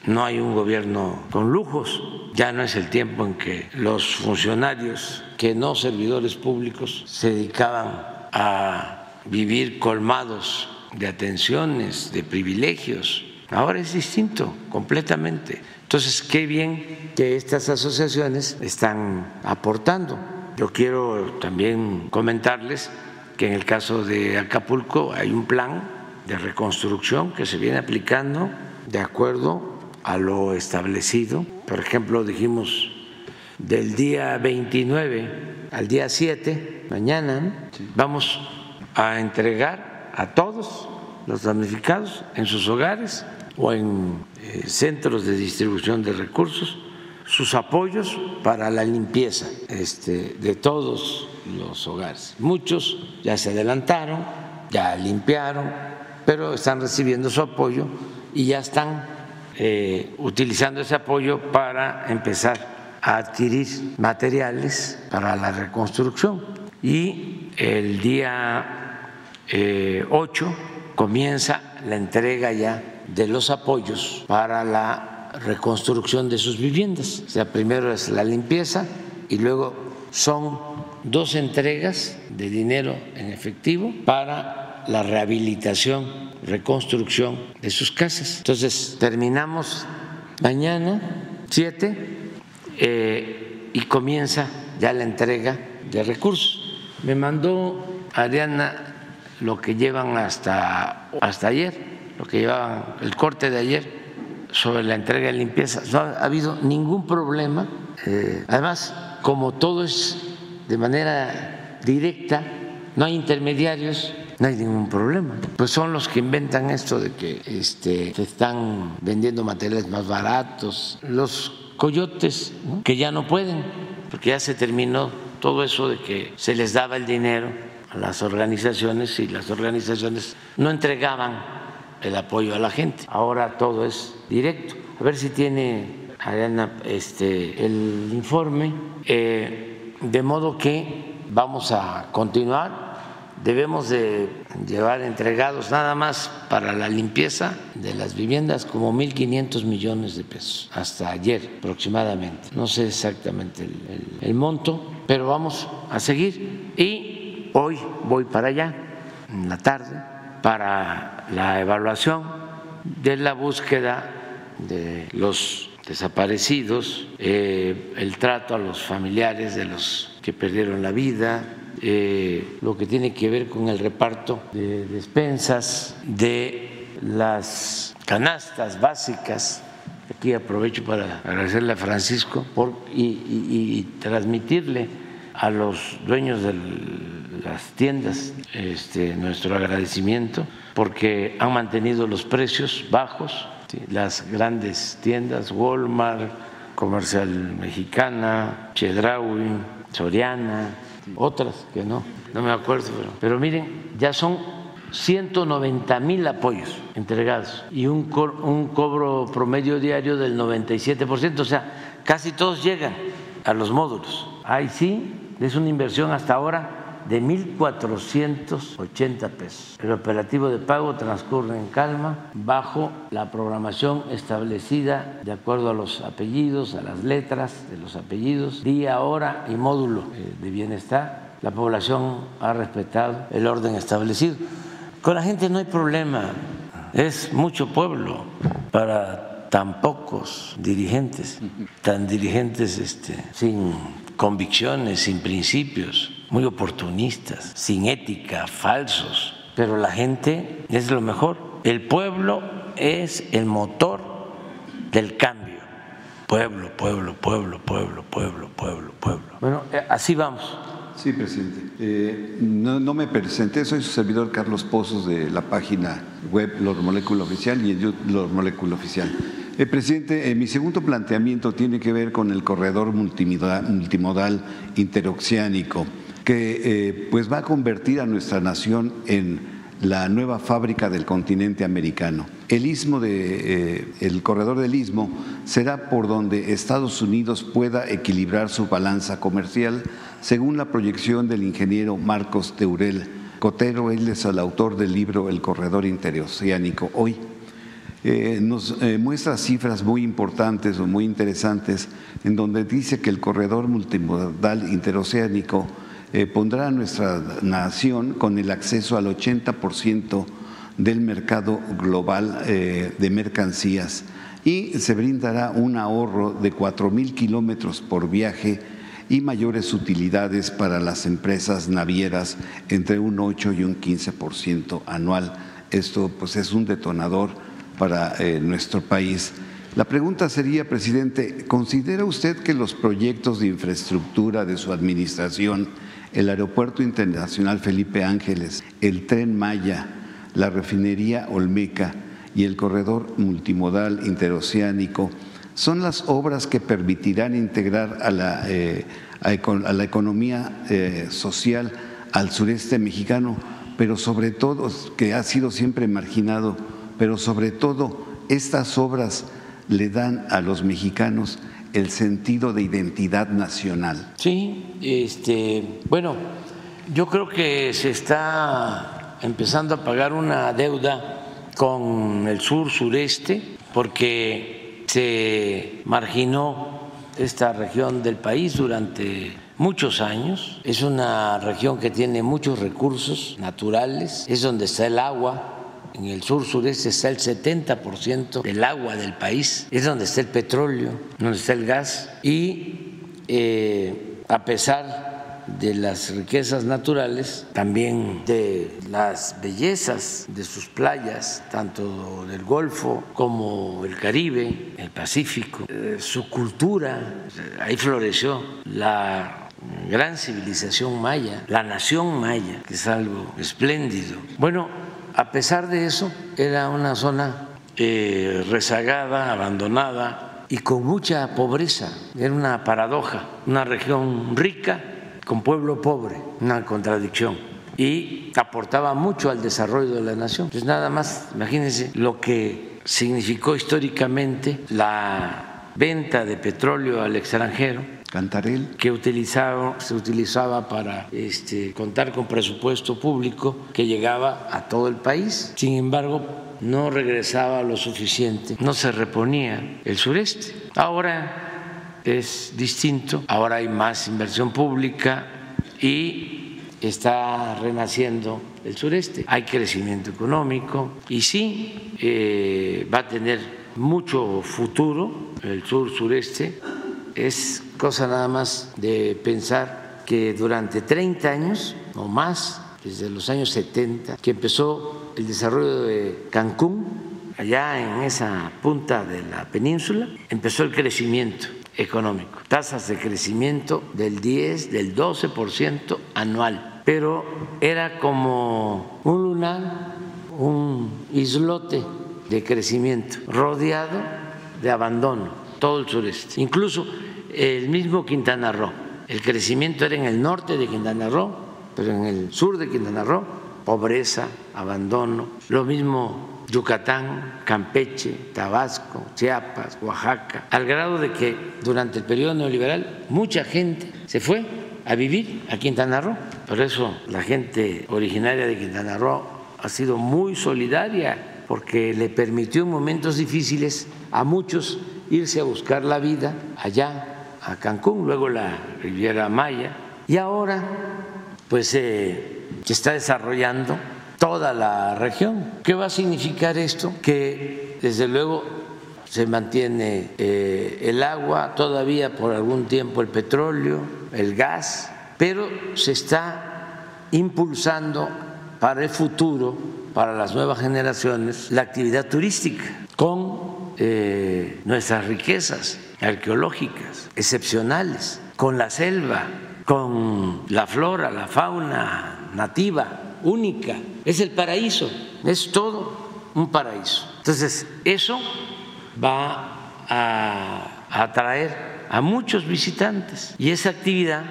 no hay un gobierno con lujos, ya no es el tiempo en que los funcionarios que no servidores públicos se dedicaban a vivir colmados de atenciones, de privilegios. Ahora es distinto, completamente. Entonces, qué bien que estas asociaciones están aportando. Yo quiero también comentarles que en el caso de Acapulco hay un plan de reconstrucción que se viene aplicando de acuerdo a lo establecido. Por ejemplo, dijimos del día 29 al día 7, mañana, vamos a entregar a todos los damnificados en sus hogares o en eh, centros de distribución de recursos sus apoyos para la limpieza este, de todos los hogares. Muchos ya se adelantaron, ya limpiaron, pero están recibiendo su apoyo y ya están eh, utilizando ese apoyo para empezar a adquirir materiales para la reconstrucción. Y el día 8 eh, comienza la entrega ya de los apoyos para la reconstrucción de sus viviendas. O sea, primero es la limpieza y luego son dos entregas de dinero en efectivo para la rehabilitación, reconstrucción de sus casas. Entonces, terminamos mañana, 7, eh, y comienza ya la entrega de recursos. Me mandó Ariana lo que llevan hasta, hasta ayer, lo que llevaban el corte de ayer sobre la entrega de limpieza. No ha habido ningún problema. Eh, además, como todo es de manera directa, no hay intermediarios, no hay ningún problema. Pues son los que inventan esto de que este, se están vendiendo materiales más baratos, los coyotes que ya no pueden, porque ya se terminó todo eso de que se les daba el dinero las organizaciones y las organizaciones no entregaban el apoyo a la gente. Ahora todo es directo. A ver si tiene Ariana este, el informe, eh, de modo que vamos a continuar. Debemos de llevar entregados nada más para la limpieza de las viviendas como 1.500 millones de pesos, hasta ayer aproximadamente. No sé exactamente el, el monto, pero vamos a seguir. Y Hoy voy para allá, en la tarde, para la evaluación de la búsqueda de los desaparecidos, eh, el trato a los familiares de los que perdieron la vida, eh, lo que tiene que ver con el reparto de despensas, de las canastas básicas. Aquí aprovecho para agradecerle a Francisco y transmitirle a los dueños del las tiendas, este, nuestro agradecimiento porque han mantenido los precios bajos, las grandes tiendas, Walmart, Comercial Mexicana, Chedraui, Soriana, otras que no, no me acuerdo, pero, pero miren, ya son 190 mil apoyos entregados y un, un cobro promedio diario del 97%, o sea, casi todos llegan a los módulos. Ahí sí, es una inversión hasta ahora de 1.480 pesos. El operativo de pago transcurre en calma, bajo la programación establecida de acuerdo a los apellidos, a las letras de los apellidos, día, hora y módulo eh, de bienestar. La población ha respetado el orden establecido. Con la gente no hay problema, es mucho pueblo para tan pocos dirigentes, tan dirigentes este, sin convicciones, sin principios muy oportunistas, sin ética, falsos, pero la gente es lo mejor. El pueblo es el motor del cambio. Pueblo, pueblo, pueblo, pueblo, pueblo, pueblo, pueblo. Bueno, eh, así vamos. Sí, presidente. Eh, no, me presenté, soy su servidor Carlos Pozos de la página web Los Molécula Oficial y el Los Molécula Oficial. Eh, presidente, mi segundo planteamiento tiene que ver con el corredor multimodal, multimodal interoceánico que eh, pues va a convertir a nuestra nación en la nueva fábrica del continente americano. El istmo eh, el corredor del istmo será por donde Estados Unidos pueda equilibrar su balanza comercial, según la proyección del ingeniero Marcos Teurel Cotero. Él es el autor del libro El corredor interoceánico hoy. Eh, nos muestra cifras muy importantes o muy interesantes en donde dice que el corredor multimodal interoceánico eh, pondrá a nuestra nación con el acceso al 80% del mercado global eh, de mercancías y se brindará un ahorro de 4 mil kilómetros por viaje y mayores utilidades para las empresas navieras entre un 8 y un 15% anual. Esto pues es un detonador para eh, nuestro país. La pregunta sería, presidente, ¿considera usted que los proyectos de infraestructura de su administración el Aeropuerto Internacional Felipe Ángeles, el Tren Maya, la refinería Olmeca y el corredor multimodal interoceánico son las obras que permitirán integrar a la, eh, economía eh, social al sureste mexicano, pero sobre todo, que ha sido siempre marginado, pero sobre todo estas obras le dan a los mexicanos el sentido de identidad nacional. Sí, este, bueno, yo creo que se está empezando a pagar una deuda con el sur sureste porque se marginó esta región del país durante muchos años. Es una región que tiene muchos recursos naturales, es donde está el agua, en el sur sureste está el 70% del agua del país, es donde está el petróleo, donde está el gas y eh, a pesar de las riquezas naturales, también de las bellezas de sus playas, tanto del Golfo como el Caribe, el Pacífico, eh, su cultura, ahí floreció la gran civilización maya, la nación maya, que es algo espléndido. Bueno, a pesar de eso, era una zona eh, rezagada, abandonada y con mucha pobreza. Era una paradoja, una región rica con pueblo pobre, una contradicción. Y aportaba mucho al desarrollo de la nación. Pues nada más, imagínense lo que significó históricamente la venta de petróleo al extranjero Que utilizaba, se utilizaba para este, contar con presupuesto público que llegaba a todo el país. Sin embargo, no regresaba lo suficiente, no se reponía el sureste. Ahora es distinto, ahora hay más inversión pública y está renaciendo el sureste. Hay crecimiento económico y sí eh, va a tener mucho futuro el sur sureste. Es cosa nada más de pensar que durante 30 años o más, desde los años 70, que empezó el desarrollo de Cancún, allá en esa punta de la península, empezó el crecimiento económico, tasas de crecimiento del 10, del 12% anual. pero era como un lunar, un islote de crecimiento, rodeado de abandono, todo el sureste, incluso el mismo Quintana Roo. El crecimiento era en el norte de Quintana Roo, pero en el sur de Quintana Roo, pobreza, abandono, lo mismo Yucatán, Campeche, Tabasco, Chiapas, Oaxaca, al grado de que durante el periodo neoliberal mucha gente se fue a vivir a Quintana Roo. Por eso la gente originaria de Quintana Roo ha sido muy solidaria porque le permitió en momentos difíciles a muchos irse a buscar la vida allá a Cancún, luego la Riviera Maya, y ahora pues eh, se está desarrollando toda la región. ¿Qué va a significar esto? Que desde luego se mantiene eh, el agua, todavía por algún tiempo el petróleo, el gas, pero se está impulsando para el futuro, para las nuevas generaciones, la actividad turística con eh, nuestras riquezas arqueológicas excepcionales, con la selva, con la flora, la fauna nativa única. Es el paraíso, es todo un paraíso. Entonces, eso va a atraer a muchos visitantes y esa actividad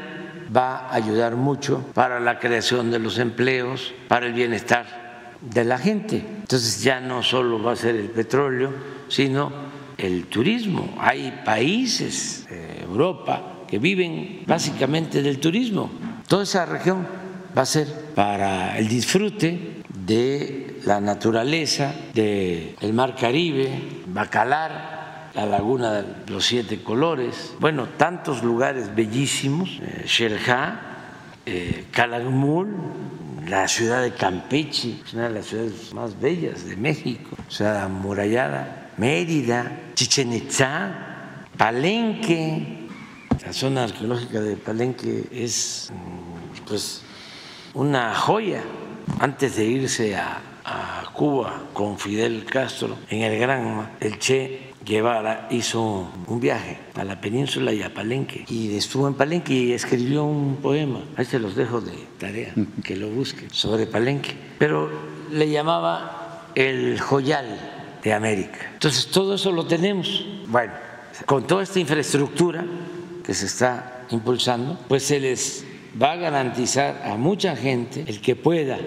va a ayudar mucho para la creación de los empleos, para el bienestar de la gente. Entonces ya no solo va a ser el petróleo, sino el turismo. Hay países, Europa, que viven básicamente del turismo. Toda esa región va a ser para el disfrute de la naturaleza, del mar Caribe, Bacalar, la laguna de los siete colores, bueno, tantos lugares bellísimos, eh, Xelha, eh, Calakmul, la ciudad de Campeche, una de las ciudades más bellas de México, ciudad amurallada, Mérida, Chichen Itza, Palenque, la zona arqueológica de Palenque es mm, pues una joya. Antes de irse a, Cuba con Fidel Castro en el Granma, el Che Guevara hizo un viaje a la península y a Palenque. Y estuvo en Palenque y escribió un poema. Ahí se los dejo de tarea, que lo busquen, sobre Palenque. Pero le llamaba el joyal de América. Entonces todo eso lo tenemos. Bueno, con toda esta infraestructura que se está impulsando, pues se les va a garantizar a mucha gente el que pueda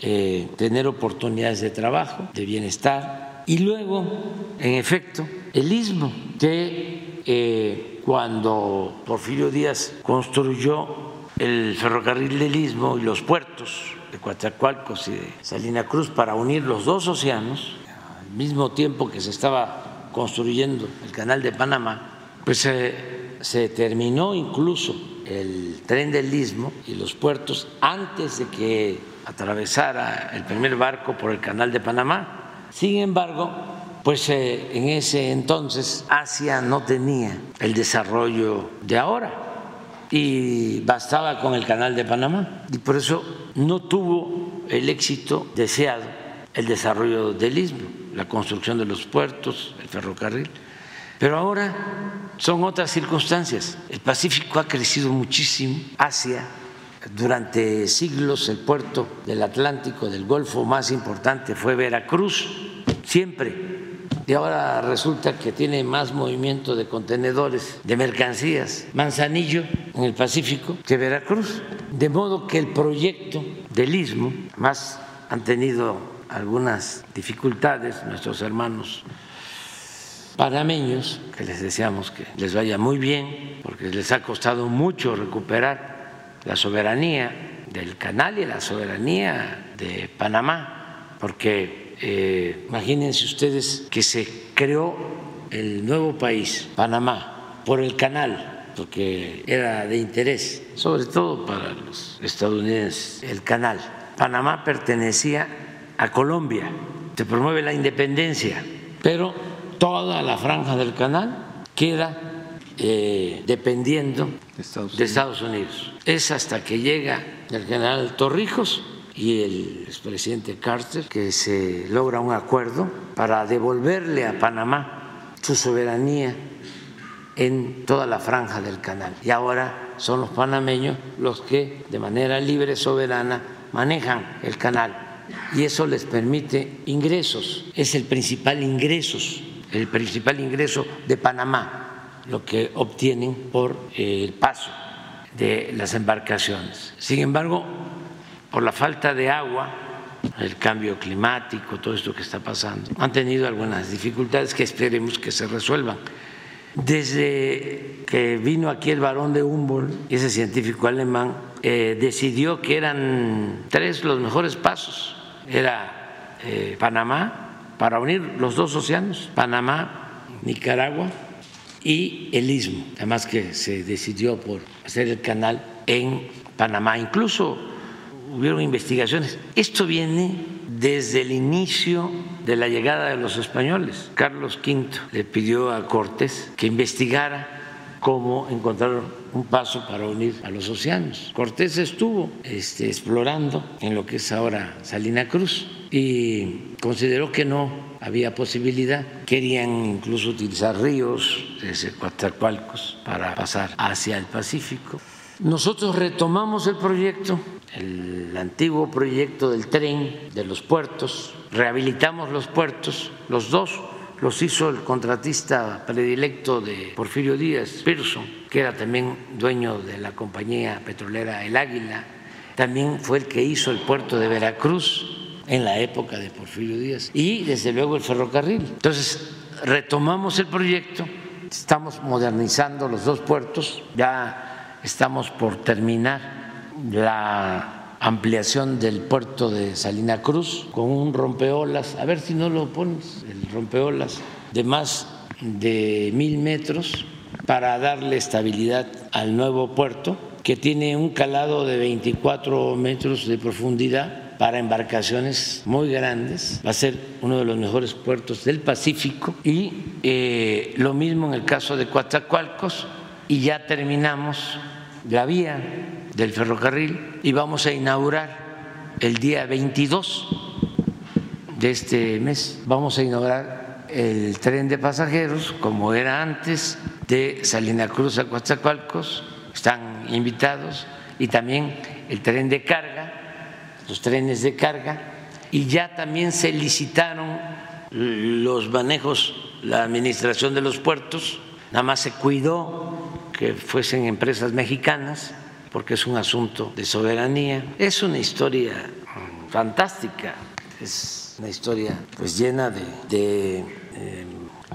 eh, tener oportunidades de trabajo, de bienestar. Y luego, en efecto, el istmo, que eh, cuando Porfirio Díaz construyó el ferrocarril del istmo y los puertos de Coatzacoalcos y de Salina Cruz para unir los dos océanos, mismo tiempo que se estaba construyendo el canal de Panamá, pues se terminó incluso el tren del istmo y los puertos antes de que atravesara el primer barco por el canal de Panamá. Sin embargo, pues eh, en ese entonces Asia no tenía el desarrollo de ahora y bastaba con el canal de Panamá y por eso no tuvo el éxito deseado el desarrollo del istmo, la construcción de los puertos, el ferrocarril. Pero ahora son otras circunstancias. El Pacífico ha crecido muchísimo, Asia durante siglos el puerto del Atlántico, del Golfo más importante fue Veracruz, siempre. Y ahora resulta que tiene más movimiento de contenedores, de mercancías, Manzanillo en el Pacífico que Veracruz. De modo que el proyecto del istmo, más han tenido algunas dificultades nuestros hermanos panameños, que les deseamos que les vaya muy bien, porque les ha costado mucho recuperar la soberanía del canal y la soberanía de Panamá, porque eh, imagínense ustedes que se creó el nuevo país, Panamá, por el canal, porque era de interés, sobre todo para los estadounidenses, el canal. Panamá pertenecía a Colombia, se promueve la independencia, pero toda la franja del canal queda eh, dependiendo de Estados Unidos. Es hasta que llega el general Torrijos y el expresidente Carter que se logra un acuerdo para devolverle a Panamá su soberanía en toda la franja del canal. Y ahora son los panameños los que de manera libre, soberana, manejan el canal y eso les permite ingresos, es el principal ingresos, el principal ingreso de Panamá, lo que obtienen por el paso de las embarcaciones. Sin embargo, por la falta de agua, el cambio climático, todo esto que está pasando, han tenido algunas dificultades que esperemos que se resuelvan. Desde que vino aquí el varón de Humboldt, ese científico alemán, eh, decidió que eran tres los mejores pasos. Era eh, Panamá, para unir los dos océanos, Panamá, Nicaragua y el istmo, además que se decidió por hacer el canal en Panamá. Incluso hubieron investigaciones. Esto viene desde el inicio de la llegada de los españoles. Carlos V le pidió a Cortés que investigara cómo encontrar un paso para unir a los océanos. Cortés estuvo este, explorando en lo que es ahora Salina Cruz y consideró que no había posibilidad. Querían incluso utilizar ríos desde Coatzacoalcos para pasar hacia el Pacífico. Nosotros retomamos el proyecto, el antiguo proyecto del tren de los puertos, rehabilitamos los puertos, los dos los hizo el contratista predilecto de Porfirio Díaz, Pearson, que era también dueño de la compañía petrolera El Águila, también fue el que hizo el puerto de Veracruz en la época de Porfirio Díaz y desde luego el ferrocarril. Entonces, retomamos el proyecto, estamos modernizando los dos puertos, ya estamos por terminar la ampliación del puerto de Salina Cruz con un rompeolas, a ver si no lo pones, el rompeolas de más de mil metros para darle estabilidad al nuevo puerto que tiene un calado de 24 metros de profundidad para embarcaciones muy grandes. Va a ser uno de los mejores puertos del Pacífico. Y eh, lo mismo en el caso de Coatzacoalcos. Y ya terminamos la vía del ferrocarril y vamos a inaugurar el día 22 de este mes, vamos a inaugurar el tren de pasajeros como era antes de Salina Cruz a Coatzacoalcos, están invitados, y también el tren de carga, los trenes de carga, y ya también se licitaron los manejos, la administración de los puertos, nada más se cuidó que fuesen empresas mexicanas, porque es un asunto de soberanía. Es una historia fantástica, es una historia pues llena de, em,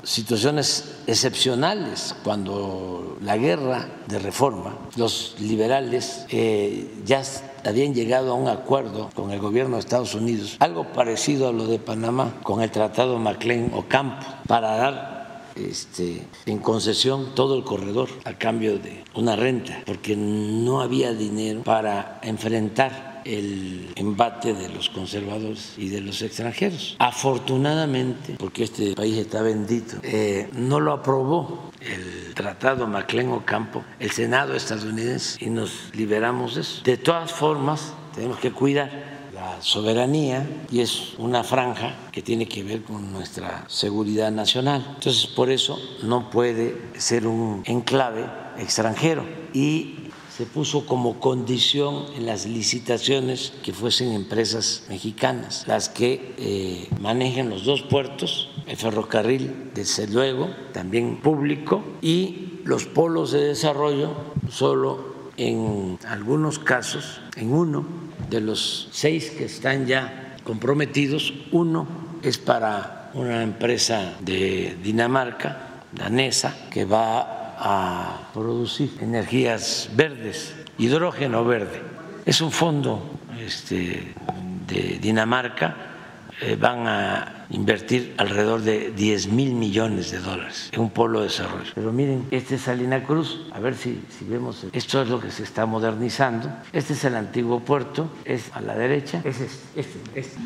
situaciones excepcionales. Cuando la guerra de reforma, los liberales eh, ya habían llegado a un acuerdo con el gobierno de Estados Unidos, algo parecido a lo de Panamá, con el Tratado MacLean-Ocampo, para dar este, en concesión todo el corredor a cambio de una renta, porque no había dinero para enfrentar el embate de los conservadores y de los extranjeros. Afortunadamente, porque este país está bendito, eh, no lo aprobó el tratado MacLean-Ocampo, el Senado estadounidense, y nos liberamos de eso. De todas formas, tenemos que cuidar soberanía y es una franja que tiene que ver con nuestra seguridad nacional. Entonces, por eso no puede ser un enclave extranjero y se puso como condición en las licitaciones que fuesen empresas mexicanas las que eh, manejen los dos puertos, el ferrocarril, desde luego, también público, y los polos de desarrollo solo en algunos casos, en uno de los seis que están ya comprometidos, uno es para una empresa de Dinamarca, danesa, que va a producir energías verdes, hidrógeno verde. Es un fondo este, de Dinamarca eh, van a invertir alrededor de 10 mil millones de dólares en un polo de desarrollo. Pero miren, este es Salina Cruz, a ver si, si vemos, esto es lo que se está modernizando. Este es el antiguo puerto, es a la derecha, es este, este, este.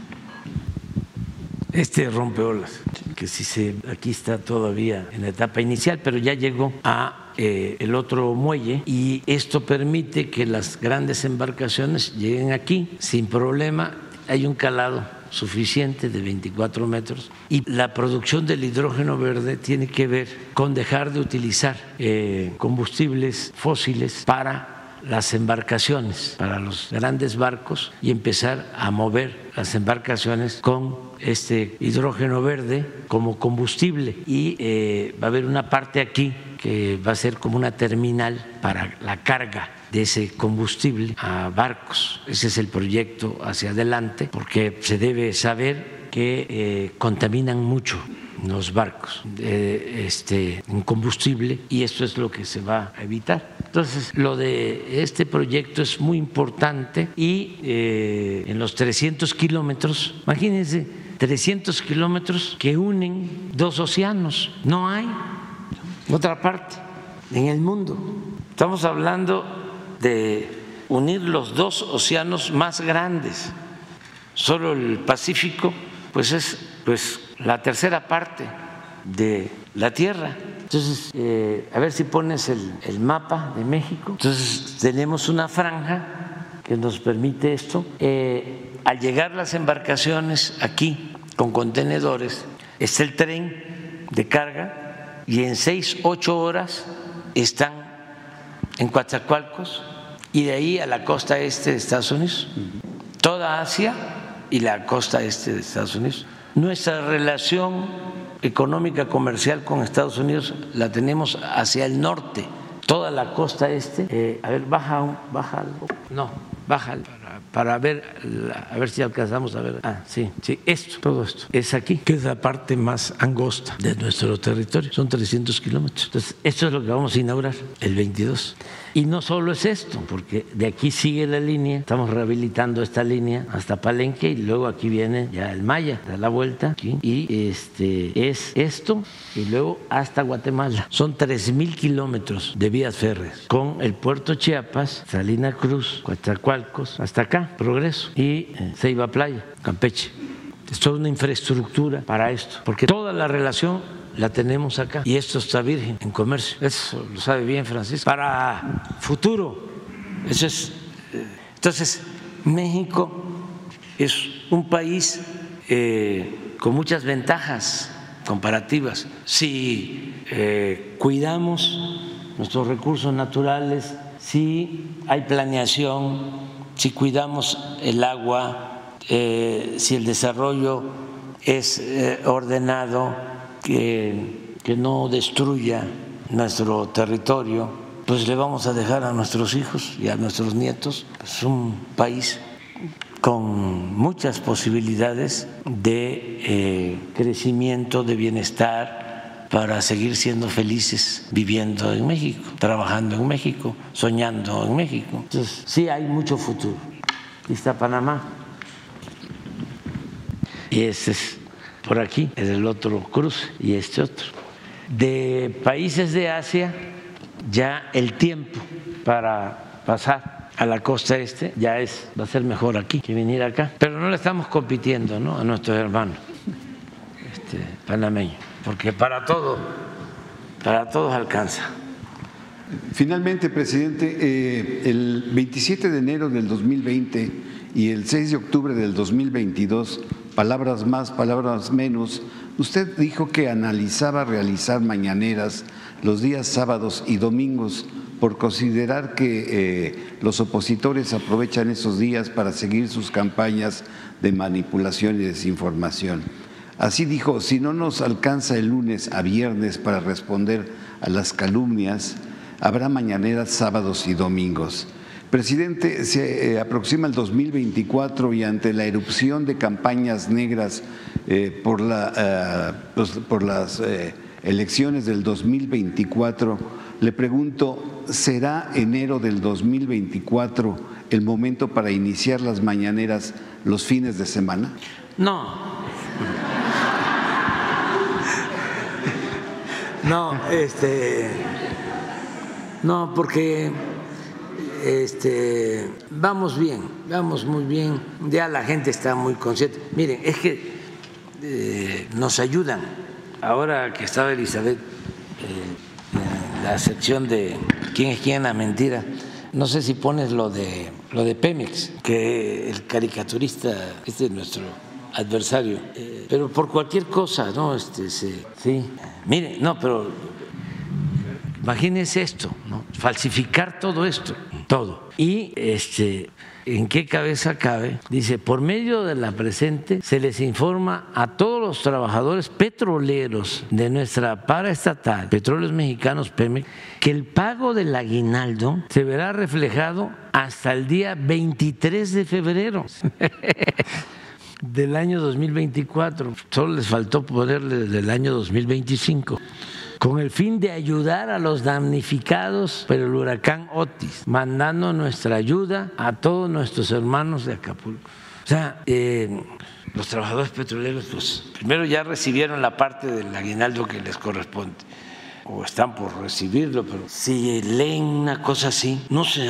Este rompeolas, que si se, aquí está todavía en la etapa inicial, pero ya llegó a eh, el otro muelle y esto permite que las grandes embarcaciones lleguen aquí sin problema. Hay un calado suficiente de 24 metros y la producción del hidrógeno verde tiene que ver con dejar de utilizar eh, combustibles fósiles para las embarcaciones, para los grandes barcos y empezar a mover las embarcaciones con este hidrógeno verde como combustible y eh, va a haber una parte aquí que va a ser como una terminal para la carga de ese combustible a barcos. Ese es el proyecto hacia adelante porque se debe saber que eh, contaminan mucho los barcos de este, en combustible y esto es lo que se va a evitar. Entonces, lo de este proyecto es muy importante y eh, en los 300 kilómetros, imagínense, 300 kilómetros que unen dos océanos, no hay otra parte en el mundo. Estamos hablando de unir los dos océanos más grandes. Solo el Pacífico, pues es pues la tercera parte de la Tierra. Entonces, eh, a ver si pones el, mapa de México. Entonces, tenemos una franja que nos permite esto. Eh, al llegar las embarcaciones aquí con contenedores, está el tren de carga y en seis, ocho horas están en Coatzacoalcos y de ahí a la costa este de Estados Unidos. Toda Asia y la costa este de Estados Unidos. Nuestra relación económica comercial con Estados Unidos la tenemos hacia el norte, toda la costa este. Eh, a ver, baja, baja. No, baja para, ver, a ver si alcanzamos a ver. Ah, sí, sí, esto, todo esto es aquí, que es la parte más angosta de nuestro territorio. Son 300 kilómetros. Entonces, esto es lo que vamos a inaugurar el 22. Y no solo es esto, porque de aquí sigue la línea, estamos rehabilitando esta línea hasta Palenque y luego aquí viene ya el Maya, da la vuelta aquí, y este es esto y luego hasta Guatemala. Son 3.000 kilómetros de vías férreas con el puerto Chiapas, Salina Cruz, Coatzacoalcos, hasta acá, Progreso y eh, Ceiba Playa, Campeche. Es toda una infraestructura para esto, porque toda la relación la tenemos acá y esto está virgen en comercio. Eso lo sabe bien Francisco. Para futuro. Eso es. Eh, entonces, México es un país eh, con muchas ventajas comparativas. Si eh, cuidamos nuestros recursos naturales, si hay planeación, si cuidamos el agua, si el desarrollo es ordenado, que, que no destruya nuestro territorio, pues le vamos a dejar a nuestros hijos y a nuestros nietos pues un país con muchas posibilidades de eh, crecimiento, de bienestar, para seguir siendo felices viviendo en México, trabajando en México, soñando en México. Entonces, sí hay mucho futuro. Y está Panamá. Y ese es por aquí, es el otro cruce y este otro. De países de Asia, ya el tiempo para pasar a la costa este ya es, va a ser mejor aquí que venir acá. Pero no le estamos compitiendo ¿no? a nuestros hermanos este, panameños, porque para todo, para todos alcanza. Finalmente, presidente, eh, el 27 de enero del 2020 y el 6 de octubre del 2022 palabras más, palabras menos, usted dijo que analizaba realizar mañaneras los días sábados y domingos por considerar que eh, los opositores aprovechan esos días para seguir sus campañas de manipulación y desinformación. Así dijo, si no nos alcanza el lunes a viernes para responder a las calumnias, habrá mañaneras sábados y domingos. Presidente, se eh, aproxima el 2024 y ante la erupción de campañas negras eh, eh, por, las elecciones del 2024, le pregunto, ¿será enero del 2024 el momento para iniciar las mañaneras los fines de semana? No. No, este. No, porque este, vamos bien, vamos muy bien, ya la gente está muy consciente. Miren, es que eh, nos ayudan. Ahora que estaba Elizabeth eh, en la sección de quién es quién la mentira, no sé si pones lo de lo de Pemex, que el caricaturista, este es nuestro adversario, eh, pero por cualquier cosa, ¿no? Este, sí, mire, no, pero imagínense esto, ¿no? Falsificar todo esto, todo. Y este ¿En qué cabeza cabe? Dice, por medio de la presente se les informa a todos los trabajadores petroleros de nuestra paraestatal, Petróleos Mexicanos Pemex, que el pago del aguinaldo se verá reflejado hasta el día 23 de febrero. del año 2024, solo les faltó ponerle del año 2025 con el fin de ayudar a los damnificados por el huracán Otis, mandando nuestra ayuda a todos nuestros hermanos de Acapulco. O sea, eh, los trabajadores petroleros, pues primero ya recibieron la parte del aguinaldo que les corresponde o están por recibirlo, pero si leen una cosa así, no se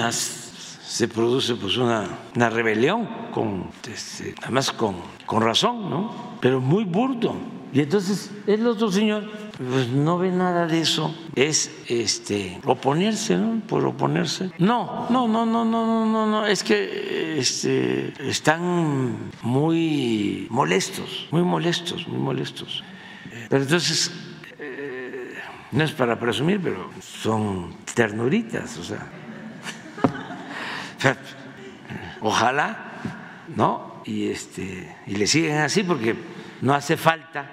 se produce pues una, una rebelión, con, este, además con, con razón, ¿no? Pero muy burdo. Y entonces el otro señor pues no ve nada de eso, es este oponerse, ¿no? Por oponerse. No, no, no, no, no, no, no, no, es que este, están muy molestos, muy molestos, muy molestos. Pero entonces, eh, no es para presumir, pero son ternuritas, o sea, ojalá, ¿no? Y, este, y le siguen así porque no hace falta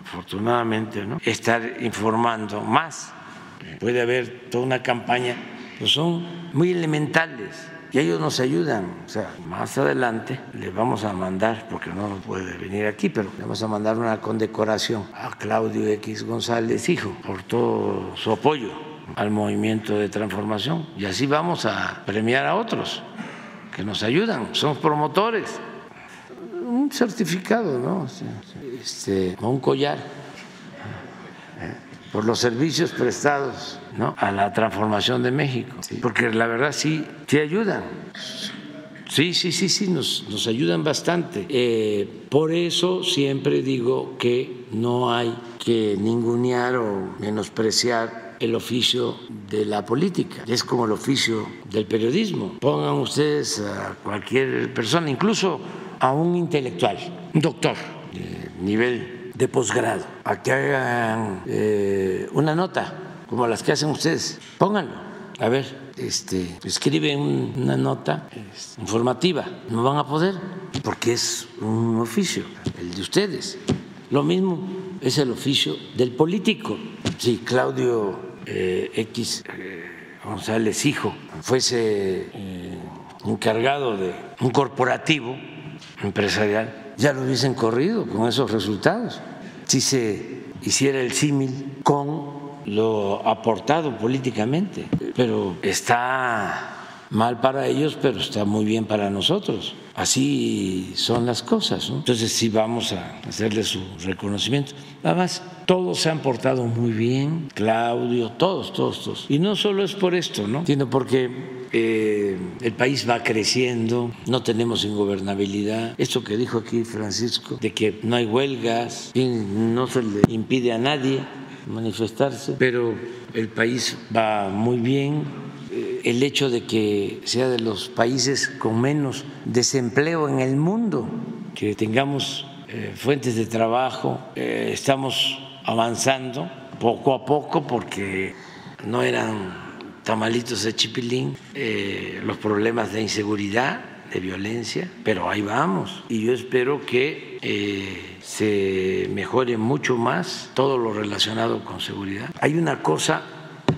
afortunadamente, ¿no? estar informando más. Puede haber toda una campaña, pues son muy elementales y ellos nos ayudan. O sea, más adelante les vamos a mandar, porque no puede venir aquí, pero le vamos a mandar una condecoración a Claudio X González, hijo, por todo su apoyo al movimiento de transformación. Y así vamos a premiar a otros que nos ayudan, somos promotores un certificado, ¿no? Este, un collar ¿eh? por los servicios prestados ¿no? a la transformación de México. Porque la verdad sí, sí ayudan. Sí, sí, sí, sí, nos, nos ayudan bastante. Eh, por eso siempre digo que no hay que ningunear o menospreciar el oficio de la política. Es como el oficio del periodismo. Pongan ustedes a cualquier persona, incluso a un intelectual, un doctor de nivel de posgrado, a que hagan eh, una nota como las que hacen ustedes. Pónganlo. A ver, este, escriben una nota informativa. No van a poder porque es un oficio, el de ustedes. Lo mismo es el oficio del político. Si Claudio eh, X eh, González Hijo fuese encargado de un corporativo, empresarial, ya lo hubiesen corrido con esos resultados. Si se hiciera el símil con lo aportado políticamente, pero está mal para ellos, pero está muy bien para nosotros. Así son las cosas. Entonces sí vamos a hacerle su reconocimiento. Además, todos se han portado muy bien, Claudio, todos, todos, todos. Y no solo es por esto, ¿no? Sino porque eh, el país va creciendo, no tenemos ingobernabilidad. Esto que dijo aquí Francisco, de que no hay huelgas, no se le impide a nadie manifestarse, pero el país va muy bien, el hecho de que sea de los países con menos desempleo en el mundo, que tengamos eh, fuentes de trabajo, eh, estamos avanzando poco a poco porque no eran tamalitos de chipilín eh, los problemas de inseguridad, de violencia, pero ahí vamos y yo espero que se mejore mucho más todo lo relacionado con seguridad. Hay una cosa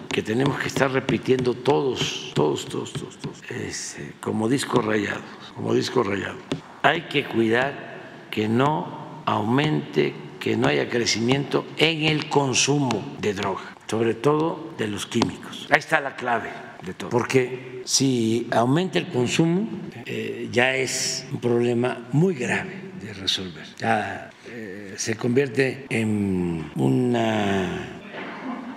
que tenemos que estar repitiendo todos, todos, todos, todos, eh, como disco rayado, como disco rayado. Hay que cuidar que no aumente, que no haya crecimiento en el consumo de droga, sobre todo de los químicos. Ahí está la clave de todo. Porque si aumenta el consumo, eh, ya es un problema muy grave de resolver. Ya eh, se convierte en una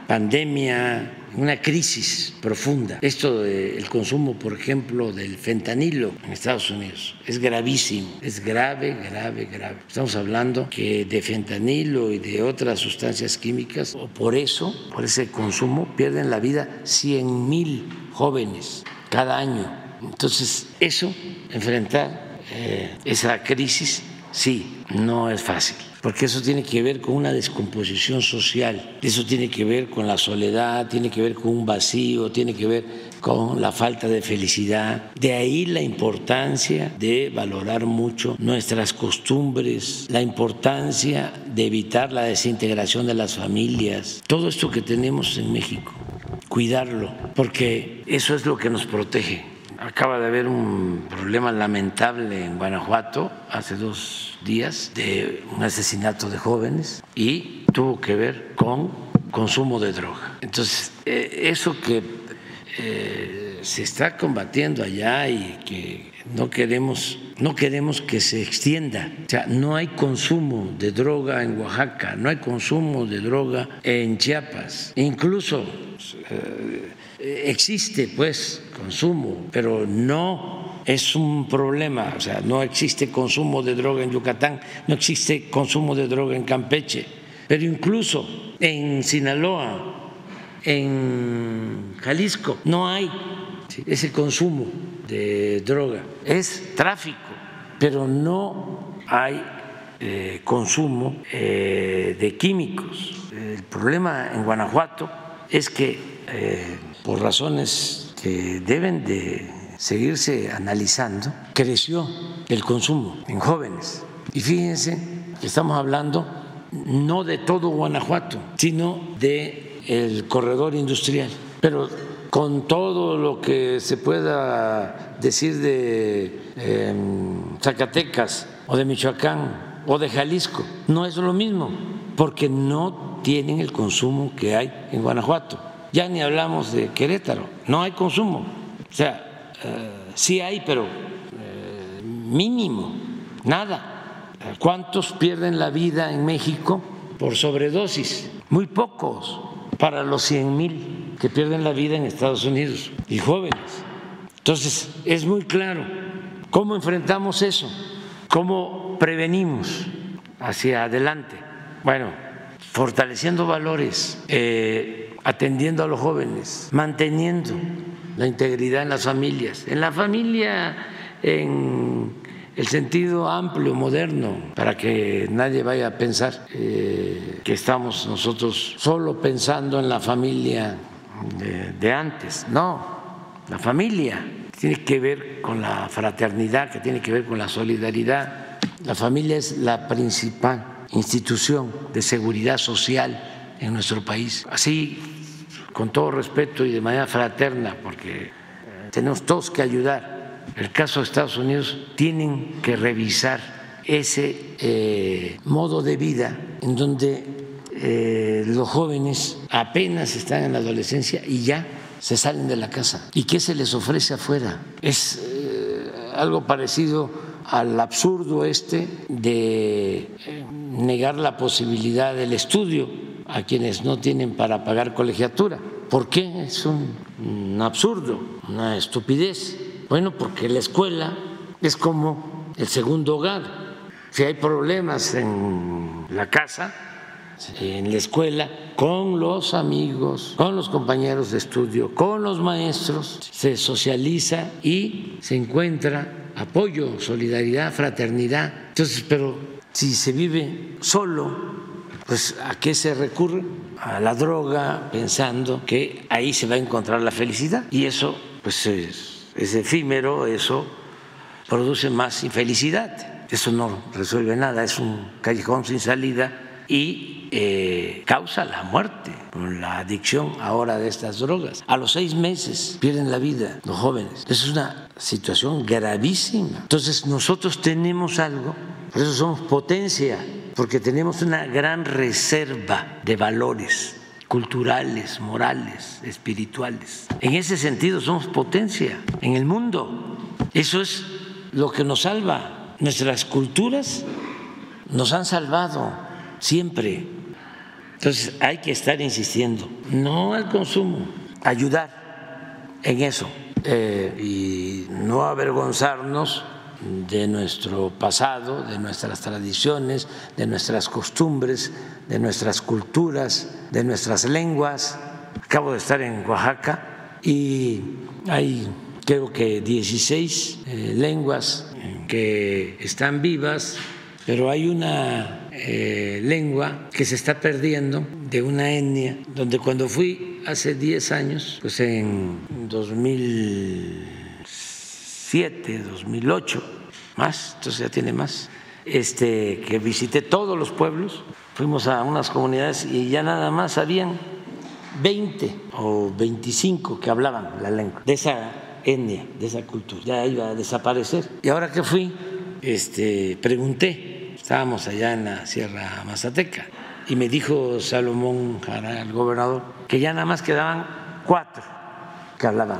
pandemia una crisis profunda. Esto del consumo, por ejemplo, del fentanilo en Estados Unidos es gravísimo, es grave, grave, grave. Estamos hablando que de fentanilo y de otras sustancias químicas, o por eso, por ese consumo, pierden la vida 100 mil jóvenes cada año. Entonces, eso, enfrentar eh, esa crisis Sí, no es fácil, porque eso tiene que ver con una descomposición social, eso tiene que ver con la soledad, tiene que ver con un vacío, tiene que ver con la falta de felicidad. De ahí la importancia de valorar mucho nuestras costumbres, la importancia de evitar la desintegración de las familias, todo esto que tenemos en México, cuidarlo, porque eso es lo que nos protege acaba de haber un problema lamentable en Guanajuato hace dos días de un asesinato de jóvenes y tuvo que ver con consumo de droga. Entonces, eh, eso que eh, se está combatiendo allá y que no queremos, no queremos que se extienda. O sea, no hay consumo de droga en Oaxaca, no hay consumo de droga en Chiapas. Incluso eh, existe pues consumo, pero no es un problema, o sea, no existe consumo de droga en Yucatán, no existe consumo de droga en Campeche, pero incluso en Sinaloa, en Jalisco, no hay ese consumo de droga, es tráfico, pero no hay eh, consumo eh, de químicos. El problema en Guanajuato es que eh, por razones que deben de seguirse analizando, creció el consumo en jóvenes. Y fíjense que estamos hablando no de todo Guanajuato, sino de el corredor industrial. Pero con todo lo que se pueda decir de em, Zacatecas o de Michoacán o de Jalisco, no es lo mismo, porque no tienen el consumo que hay en Guanajuato. Ya ni hablamos de Querétaro, no hay consumo. O sea, sí hay, pero eh, mínimo, nada. ¿Cuántos pierden la vida en México por sobredosis? Muy pocos para los 100 mil que pierden la vida en Estados Unidos y jóvenes. Entonces, es muy claro cómo enfrentamos eso, cómo prevenimos hacia adelante. Bueno, fortaleciendo valores. Eh, atendiendo a los jóvenes, manteniendo la integridad en las familias, en la familia en el sentido amplio, moderno, para que nadie vaya a pensar eh, que estamos nosotros solo pensando en la familia de, de antes. No, la familia tiene que ver con la fraternidad, que tiene que ver con la solidaridad. La familia es la principal institución de seguridad social en nuestro país. Así con todo respeto y de manera fraterna, porque tenemos todos que ayudar. El caso de Estados Unidos tienen que revisar ese eh, modo de vida en donde eh, los jóvenes apenas están en la adolescencia y ya se salen de la casa. ¿Y qué se les ofrece afuera? Es eh, algo parecido al absurdo este de negar la posibilidad del estudio a quienes no tienen para pagar colegiatura. ¿Por qué? Es un, absurdo, una estupidez. Bueno, porque la escuela es como el segundo hogar. Si hay problemas en la casa, en la escuela, con los amigos, con los compañeros de estudio, con los maestros, se socializa y se encuentra apoyo, solidaridad, fraternidad. Entonces, pero si se vive solo, pues ¿a qué se recurre? A la droga, pensando que ahí se va a encontrar la felicidad. Y eso, pues es, efímero, eso produce más infelicidad. Eso no resuelve nada, es un callejón sin salida y eh, causa la muerte con la adicción ahora de estas drogas. A los seis meses pierden la vida los jóvenes. Es una situación gravísima. Entonces nosotros tenemos algo, por eso somos potencia porque tenemos una gran reserva de valores culturales, morales, espirituales. En ese sentido somos potencia en el mundo. Eso es lo que nos salva. Nuestras culturas nos han salvado siempre. Entonces hay que estar insistiendo, no al consumo, ayudar en eso eh, y no avergonzarnos de nuestro pasado, de nuestras tradiciones, de nuestras costumbres, de nuestras culturas, de nuestras lenguas. Acabo de estar en Oaxaca y hay creo que 16 eh, lenguas que están vivas pero hay una eh, lengua que se está perdiendo de una etnia, donde cuando fui hace 10 años, pues en 2007, 2008, más, entonces ya tiene más, este, que visité todos los pueblos, fuimos a unas comunidades y ya nada más habían 20 o 25 que hablaban la lengua de esa etnia, de esa cultura, ya iba a desaparecer. Y ahora que fui, este, pregunté, estábamos allá en la Sierra Mazateca, y me dijo Salomón Jara, el gobernador, que ya nada más quedaban cuatro que hablaban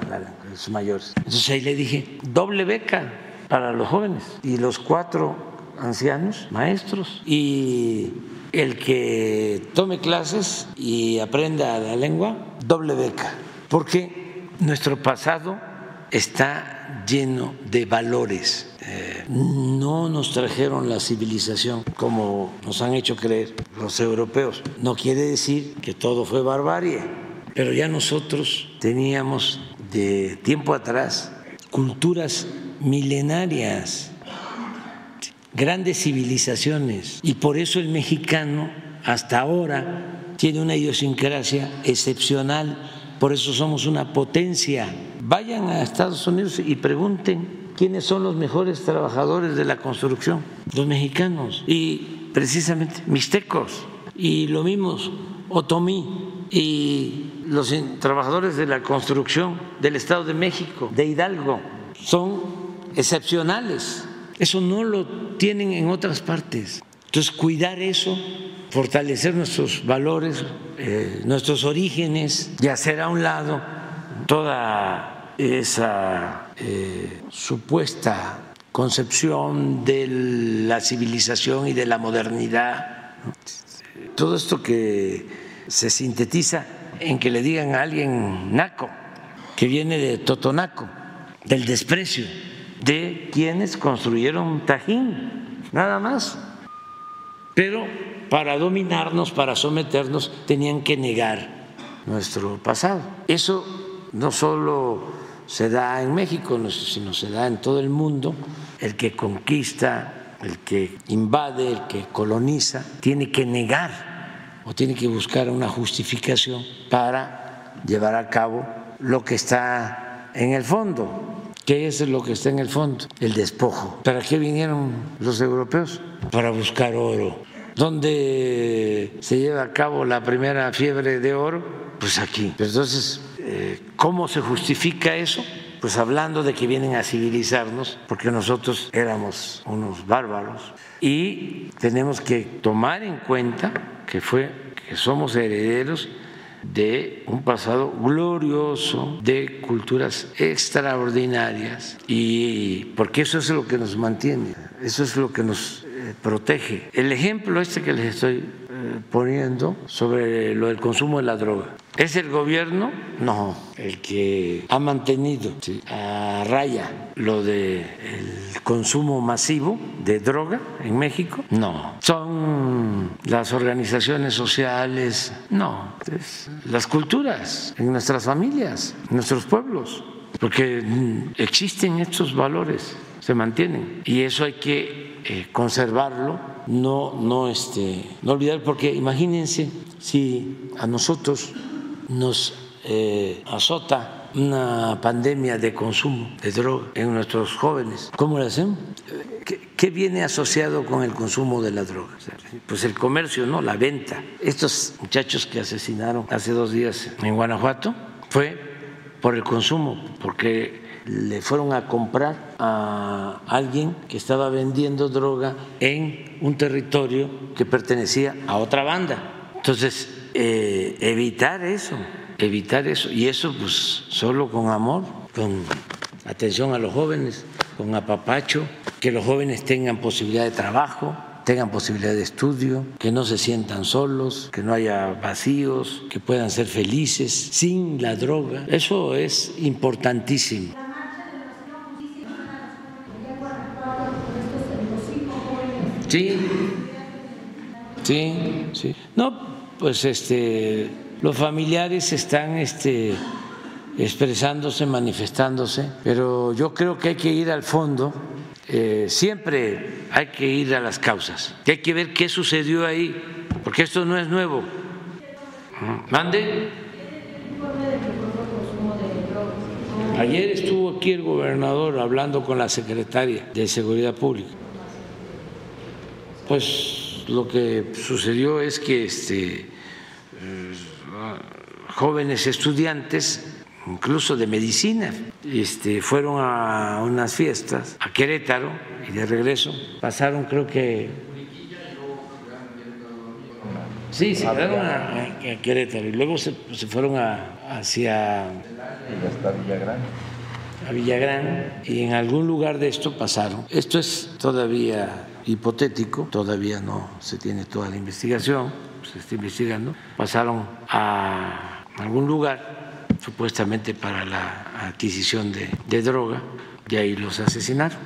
los mayores. Entonces ahí le dije, doble beca para los jóvenes y los cuatro ancianos, maestros, y el que tome clases y aprenda la lengua, doble beca, porque nuestro pasado está lleno de valores. Eh, no nos trajeron la civilización como nos han hecho creer los europeos. No quiere decir que todo fue barbarie, pero ya nosotros teníamos de tiempo atrás culturas milenarias, grandes civilizaciones, y por eso el mexicano hasta ahora tiene una idiosincrasia excepcional, por eso somos una potencia. Vayan a Estados Unidos y pregunten quiénes son los mejores trabajadores de la construcción, los mexicanos, y precisamente mixtecos, y lo mismo otomí, y los trabajadores de la construcción del Estado de México, de Hidalgo, son excepcionales. Eso no lo tienen en otras partes. Entonces, cuidar eso, fortalecer nuestros valores, eh, nuestros orígenes y hacer a un lado toda esa eh, supuesta concepción de la civilización y de la modernidad. Todo esto que se sintetiza en que le digan a alguien naco, que viene de Totonaco, del desprecio de quienes construyeron Tajín, nada más. Pero para dominarnos, para someternos, tenían que negar nuestro pasado. Eso no solo se da en México, sino se da en todo el mundo. El que conquista, el que invade, el que coloniza, tiene que negar o tiene que buscar una justificación para llevar a cabo lo que está en el fondo. ¿Qué es lo que está en el fondo? El despojo. ¿Para qué vinieron los europeos? Para buscar oro. ¿Dónde se lleva a cabo la primera fiebre de oro? Pues aquí. entonces, eh, ¿cómo se justifica eso? Pues hablando de que vienen a civilizarnos, porque nosotros éramos unos bárbaros. Y tenemos que tomar en cuenta que fue que somos herederos de un pasado glorioso, de culturas extraordinarias, y porque eso es lo que nos mantiene, eso es lo que nos eh, protege. El ejemplo este que les estoy eh, poniendo sobre lo del consumo de la droga. ¿Es el gobierno? No, el que ha mantenido a raya lo del consumo masivo de droga en México. No, son las organizaciones sociales, no, las culturas en nuestras familias, en nuestros pueblos, porque existen estos valores, se mantienen. Y eso hay que eh, conservarlo, no, no, este, no olvidar, porque imagínense si a nosotros nos eh, azota una pandemia de consumo de droga en nuestros jóvenes. ¿Cómo lo hacemos? ¿Qué, viene asociado con el consumo de la droga? Pues el comercio, ¿no? La venta. Estos muchachos que asesinaron hace dos días en Guanajuato fue por el consumo, porque le fueron a comprar a alguien que estaba vendiendo droga en un territorio que pertenecía a otra banda. Entonces, eh, evitar eso, evitar eso. Y eso pues solo con amor, con atención a los jóvenes, con apapacho, que los jóvenes tengan posibilidad de trabajo, tengan posibilidad de estudio, que no se sientan solos, que no haya vacíos, que puedan ser felices sin la droga. Eso es importantísimo. Sí, sí, sí. No, pues este, los familiares están este, expresándose, manifestándose, pero yo creo que hay que ir al fondo eh, siempre hay que ir a las causas, hay que ver qué sucedió ahí, porque esto no es nuevo. ¿Mande? Ayer estuvo aquí el gobernador hablando con la secretaria de Seguridad Pública. Pues lo que sucedió es que este, jóvenes estudiantes incluso de medicina. Este, fueron a unas fiestas a Querétaro y de regreso pasaron creo que... Sí, se quedaron a, Querétaro y luego se, fueron a, hacia... Villagrán. A Villagrán y en algún lugar de esto pasaron. Esto es todavía hipotético, todavía no se tiene toda la investigación, se está investigando. Pasaron a algún lugar supuestamente para la adquisición de, droga, y ahí los asesinaron.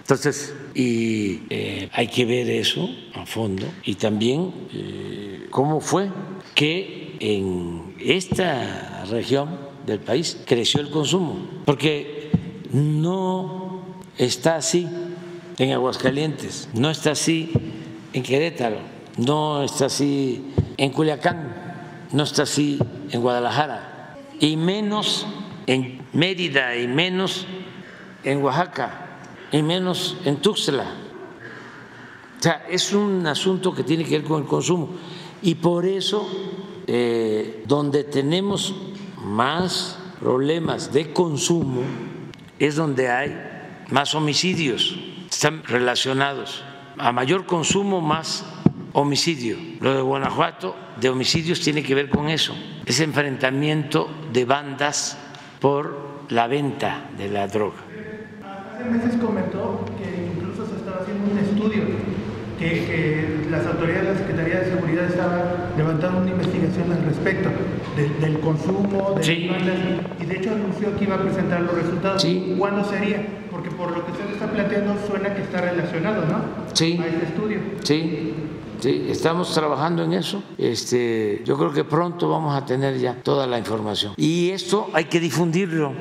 Entonces, y eh, hay que ver eso a fondo y también eh, cómo fue que en esta región del país creció el consumo, porque no está así en Aguascalientes, no está así en Querétaro, no está así en Culiacán, no está así en Guadalajara y menos en Mérida y menos en Oaxaca y menos en Tuxtla. O sea, es un asunto que tiene que ver con el consumo y por eso eh, donde tenemos más problemas de consumo es donde hay más homicidios, están relacionados. A mayor consumo, más homicidio. Lo de Guanajuato de homicidios tiene que ver con eso, ese enfrentamiento de bandas por la venta de la droga. Hace meses comentó que incluso se estaba haciendo un estudio, que, las autoridades de la Secretaría de Seguridad estaban levantando una investigación al respecto del consumo, de las bandas, y de hecho anunció que iba a presentar los resultados. ¿Cuándo sería? Porque por lo que usted está planteando suena que está relacionado, ¿no? Sí. A este estudio. Sí. Estamos trabajando en eso. Este, yo creo que pronto vamos a tener ya toda la información. Y esto hay que difundirlo.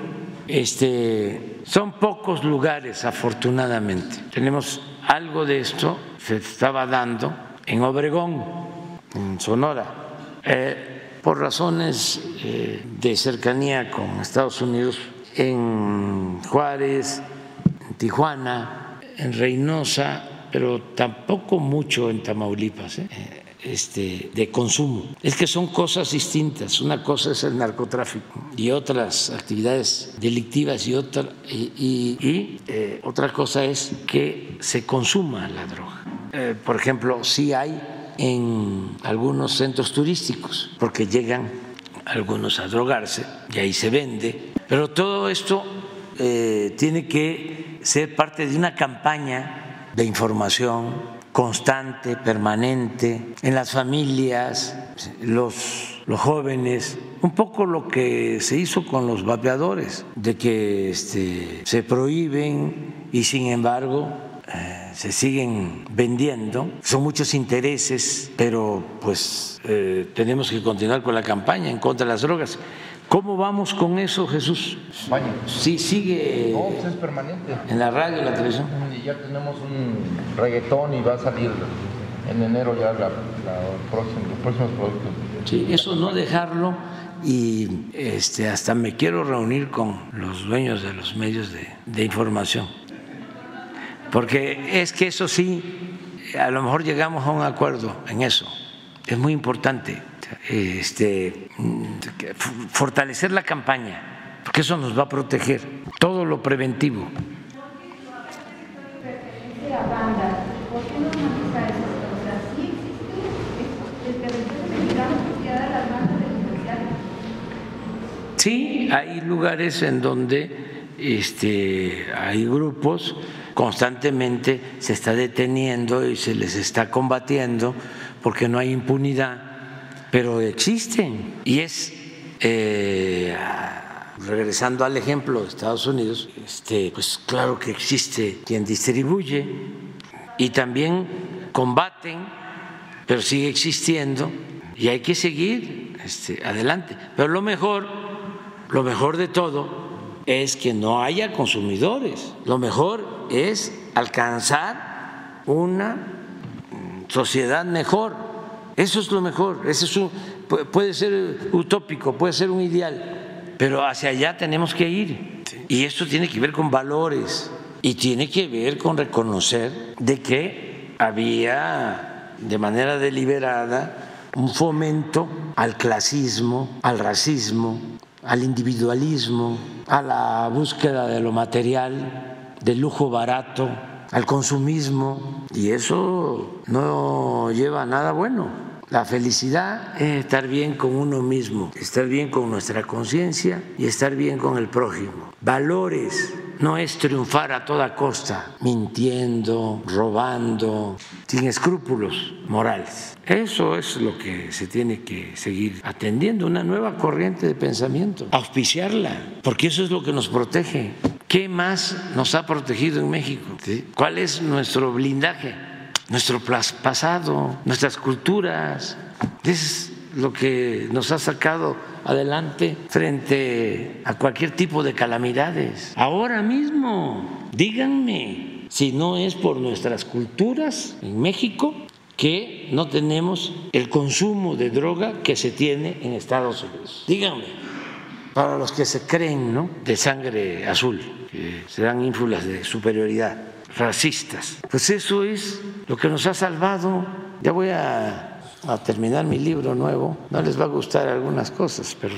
Este, son pocos lugares, afortunadamente. Tenemos algo de esto, se estaba dando en Obregón, en Sonora. Eh, por razones eh, de cercanía con Estados Unidos, en Juárez, en Tijuana, en Reynosa, pero tampoco mucho en Tamaulipas. ¿eh? Este, de consumo. Es que son cosas distintas. Una cosa es el narcotráfico y otras actividades delictivas y otra, y, eh, otra cosa es que se consuma la droga. Eh, por ejemplo, sí hay en algunos centros turísticos, porque llegan algunos a drogarse y ahí se vende. Pero todo esto tiene que ser parte de una campaña de información constante, permanente, en las familias, los, los jóvenes, un poco lo que se hizo con los vapeadores, de que este, se prohíben y sin embargo eh, se siguen vendiendo, son muchos intereses, pero pues eh, tenemos que continuar con la campaña en contra de las drogas. ¿Cómo vamos con eso, Jesús? Vaya. Sí, sigue. No, pues es permanente. En la radio, en la televisión. Y ya tenemos un reggaetón y va a salir en enero ya la, próximo, los próximos productos. Sí, eso no dejarlo y este, hasta me quiero reunir con los dueños de los medios de, de información. Porque es que eso sí, a lo mejor llegamos a un acuerdo en eso. Es muy importante este, fortalecer la campaña, porque eso nos va a proteger, todo lo preventivo. Sí, hay lugares en donde este, hay grupos, constantemente se está deteniendo y se les está combatiendo porque no hay impunidad pero existen y es eh, regresando al ejemplo de Estados Unidos, este, pues claro que existe quien distribuye y también combaten, pero sigue existiendo y hay que seguir este, adelante. Pero lo mejor, lo mejor de todo es que no haya consumidores. Lo mejor es alcanzar una sociedad mejor. Eso es lo mejor. Eso es un, puede ser utópico, puede ser un ideal, pero hacia allá tenemos que ir. Y esto tiene que ver con valores y tiene que ver con reconocer de que había de manera deliberada un fomento al clasismo, al racismo, al individualismo, a la búsqueda de lo material, del lujo barato, al consumismo, y eso no lleva a nada bueno. La felicidad es estar bien con uno mismo, estar bien con nuestra conciencia y estar bien con el prójimo. Valores no es triunfar a toda costa, mintiendo, robando, sin escrúpulos morales. Eso es lo que se tiene que seguir atendiendo, una nueva corriente de pensamiento, auspiciarla, porque eso es lo que nos protege. ¿Qué más nos ha protegido en México? ¿Cuál es nuestro blindaje? Nuestro pasado, nuestras culturas. Es lo que nos ha sacado adelante frente a cualquier tipo de calamidades. Ahora mismo, díganme si no es por nuestras culturas en México que no tenemos el consumo de droga que se tiene en Estados Unidos. Díganme, para los que se creen ¿no? de sangre azul, que se dan ínfulas de superioridad, racistas, pues eso es lo que nos ha salvado. Ya voy a a terminar mi libro nuevo. No les va a gustar algunas cosas, pero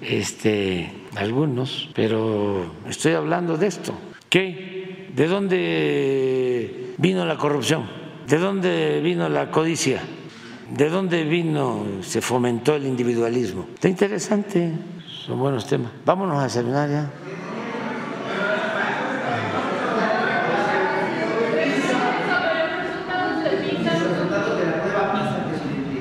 este, algunos, pero estoy hablando de esto. ¿Qué? ¿De dónde vino la corrupción? ¿De dónde vino la codicia? ¿De dónde vino, se fomentó el individualismo? Está interesante, son buenos temas. Vámonos a desayunar ya.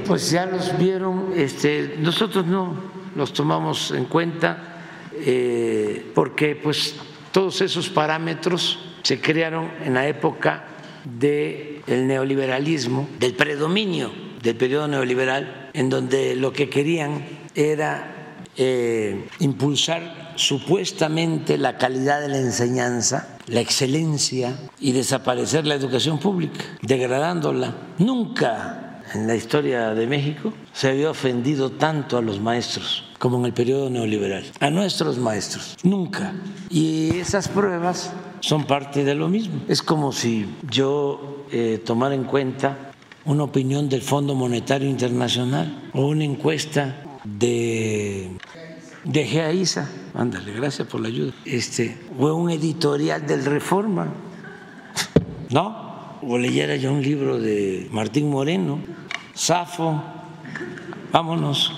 pues ya los vieron, este, nosotros no los tomamos en cuenta eh, porque pues todos esos parámetros se crearon en la época del neoliberalismo, del predominio del periodo neoliberal, en donde lo que querían era eh, impulsar supuestamente la calidad de la enseñanza, la excelencia y desaparecer la educación pública, degradándola. Nunca en la historia de México se había ofendido tanto a los maestros como en el periodo neoliberal, a nuestros maestros, nunca. Y esas pruebas son parte de lo mismo. Es como si yo eh, tomara en cuenta una opinión del Fondo Monetario Internacional o una encuesta de de GEAISA, ándale, gracias por la ayuda, este, o un editorial del Reforma, ¿no? o leyera yo un libro de Martín Moreno, Safo, vámonos.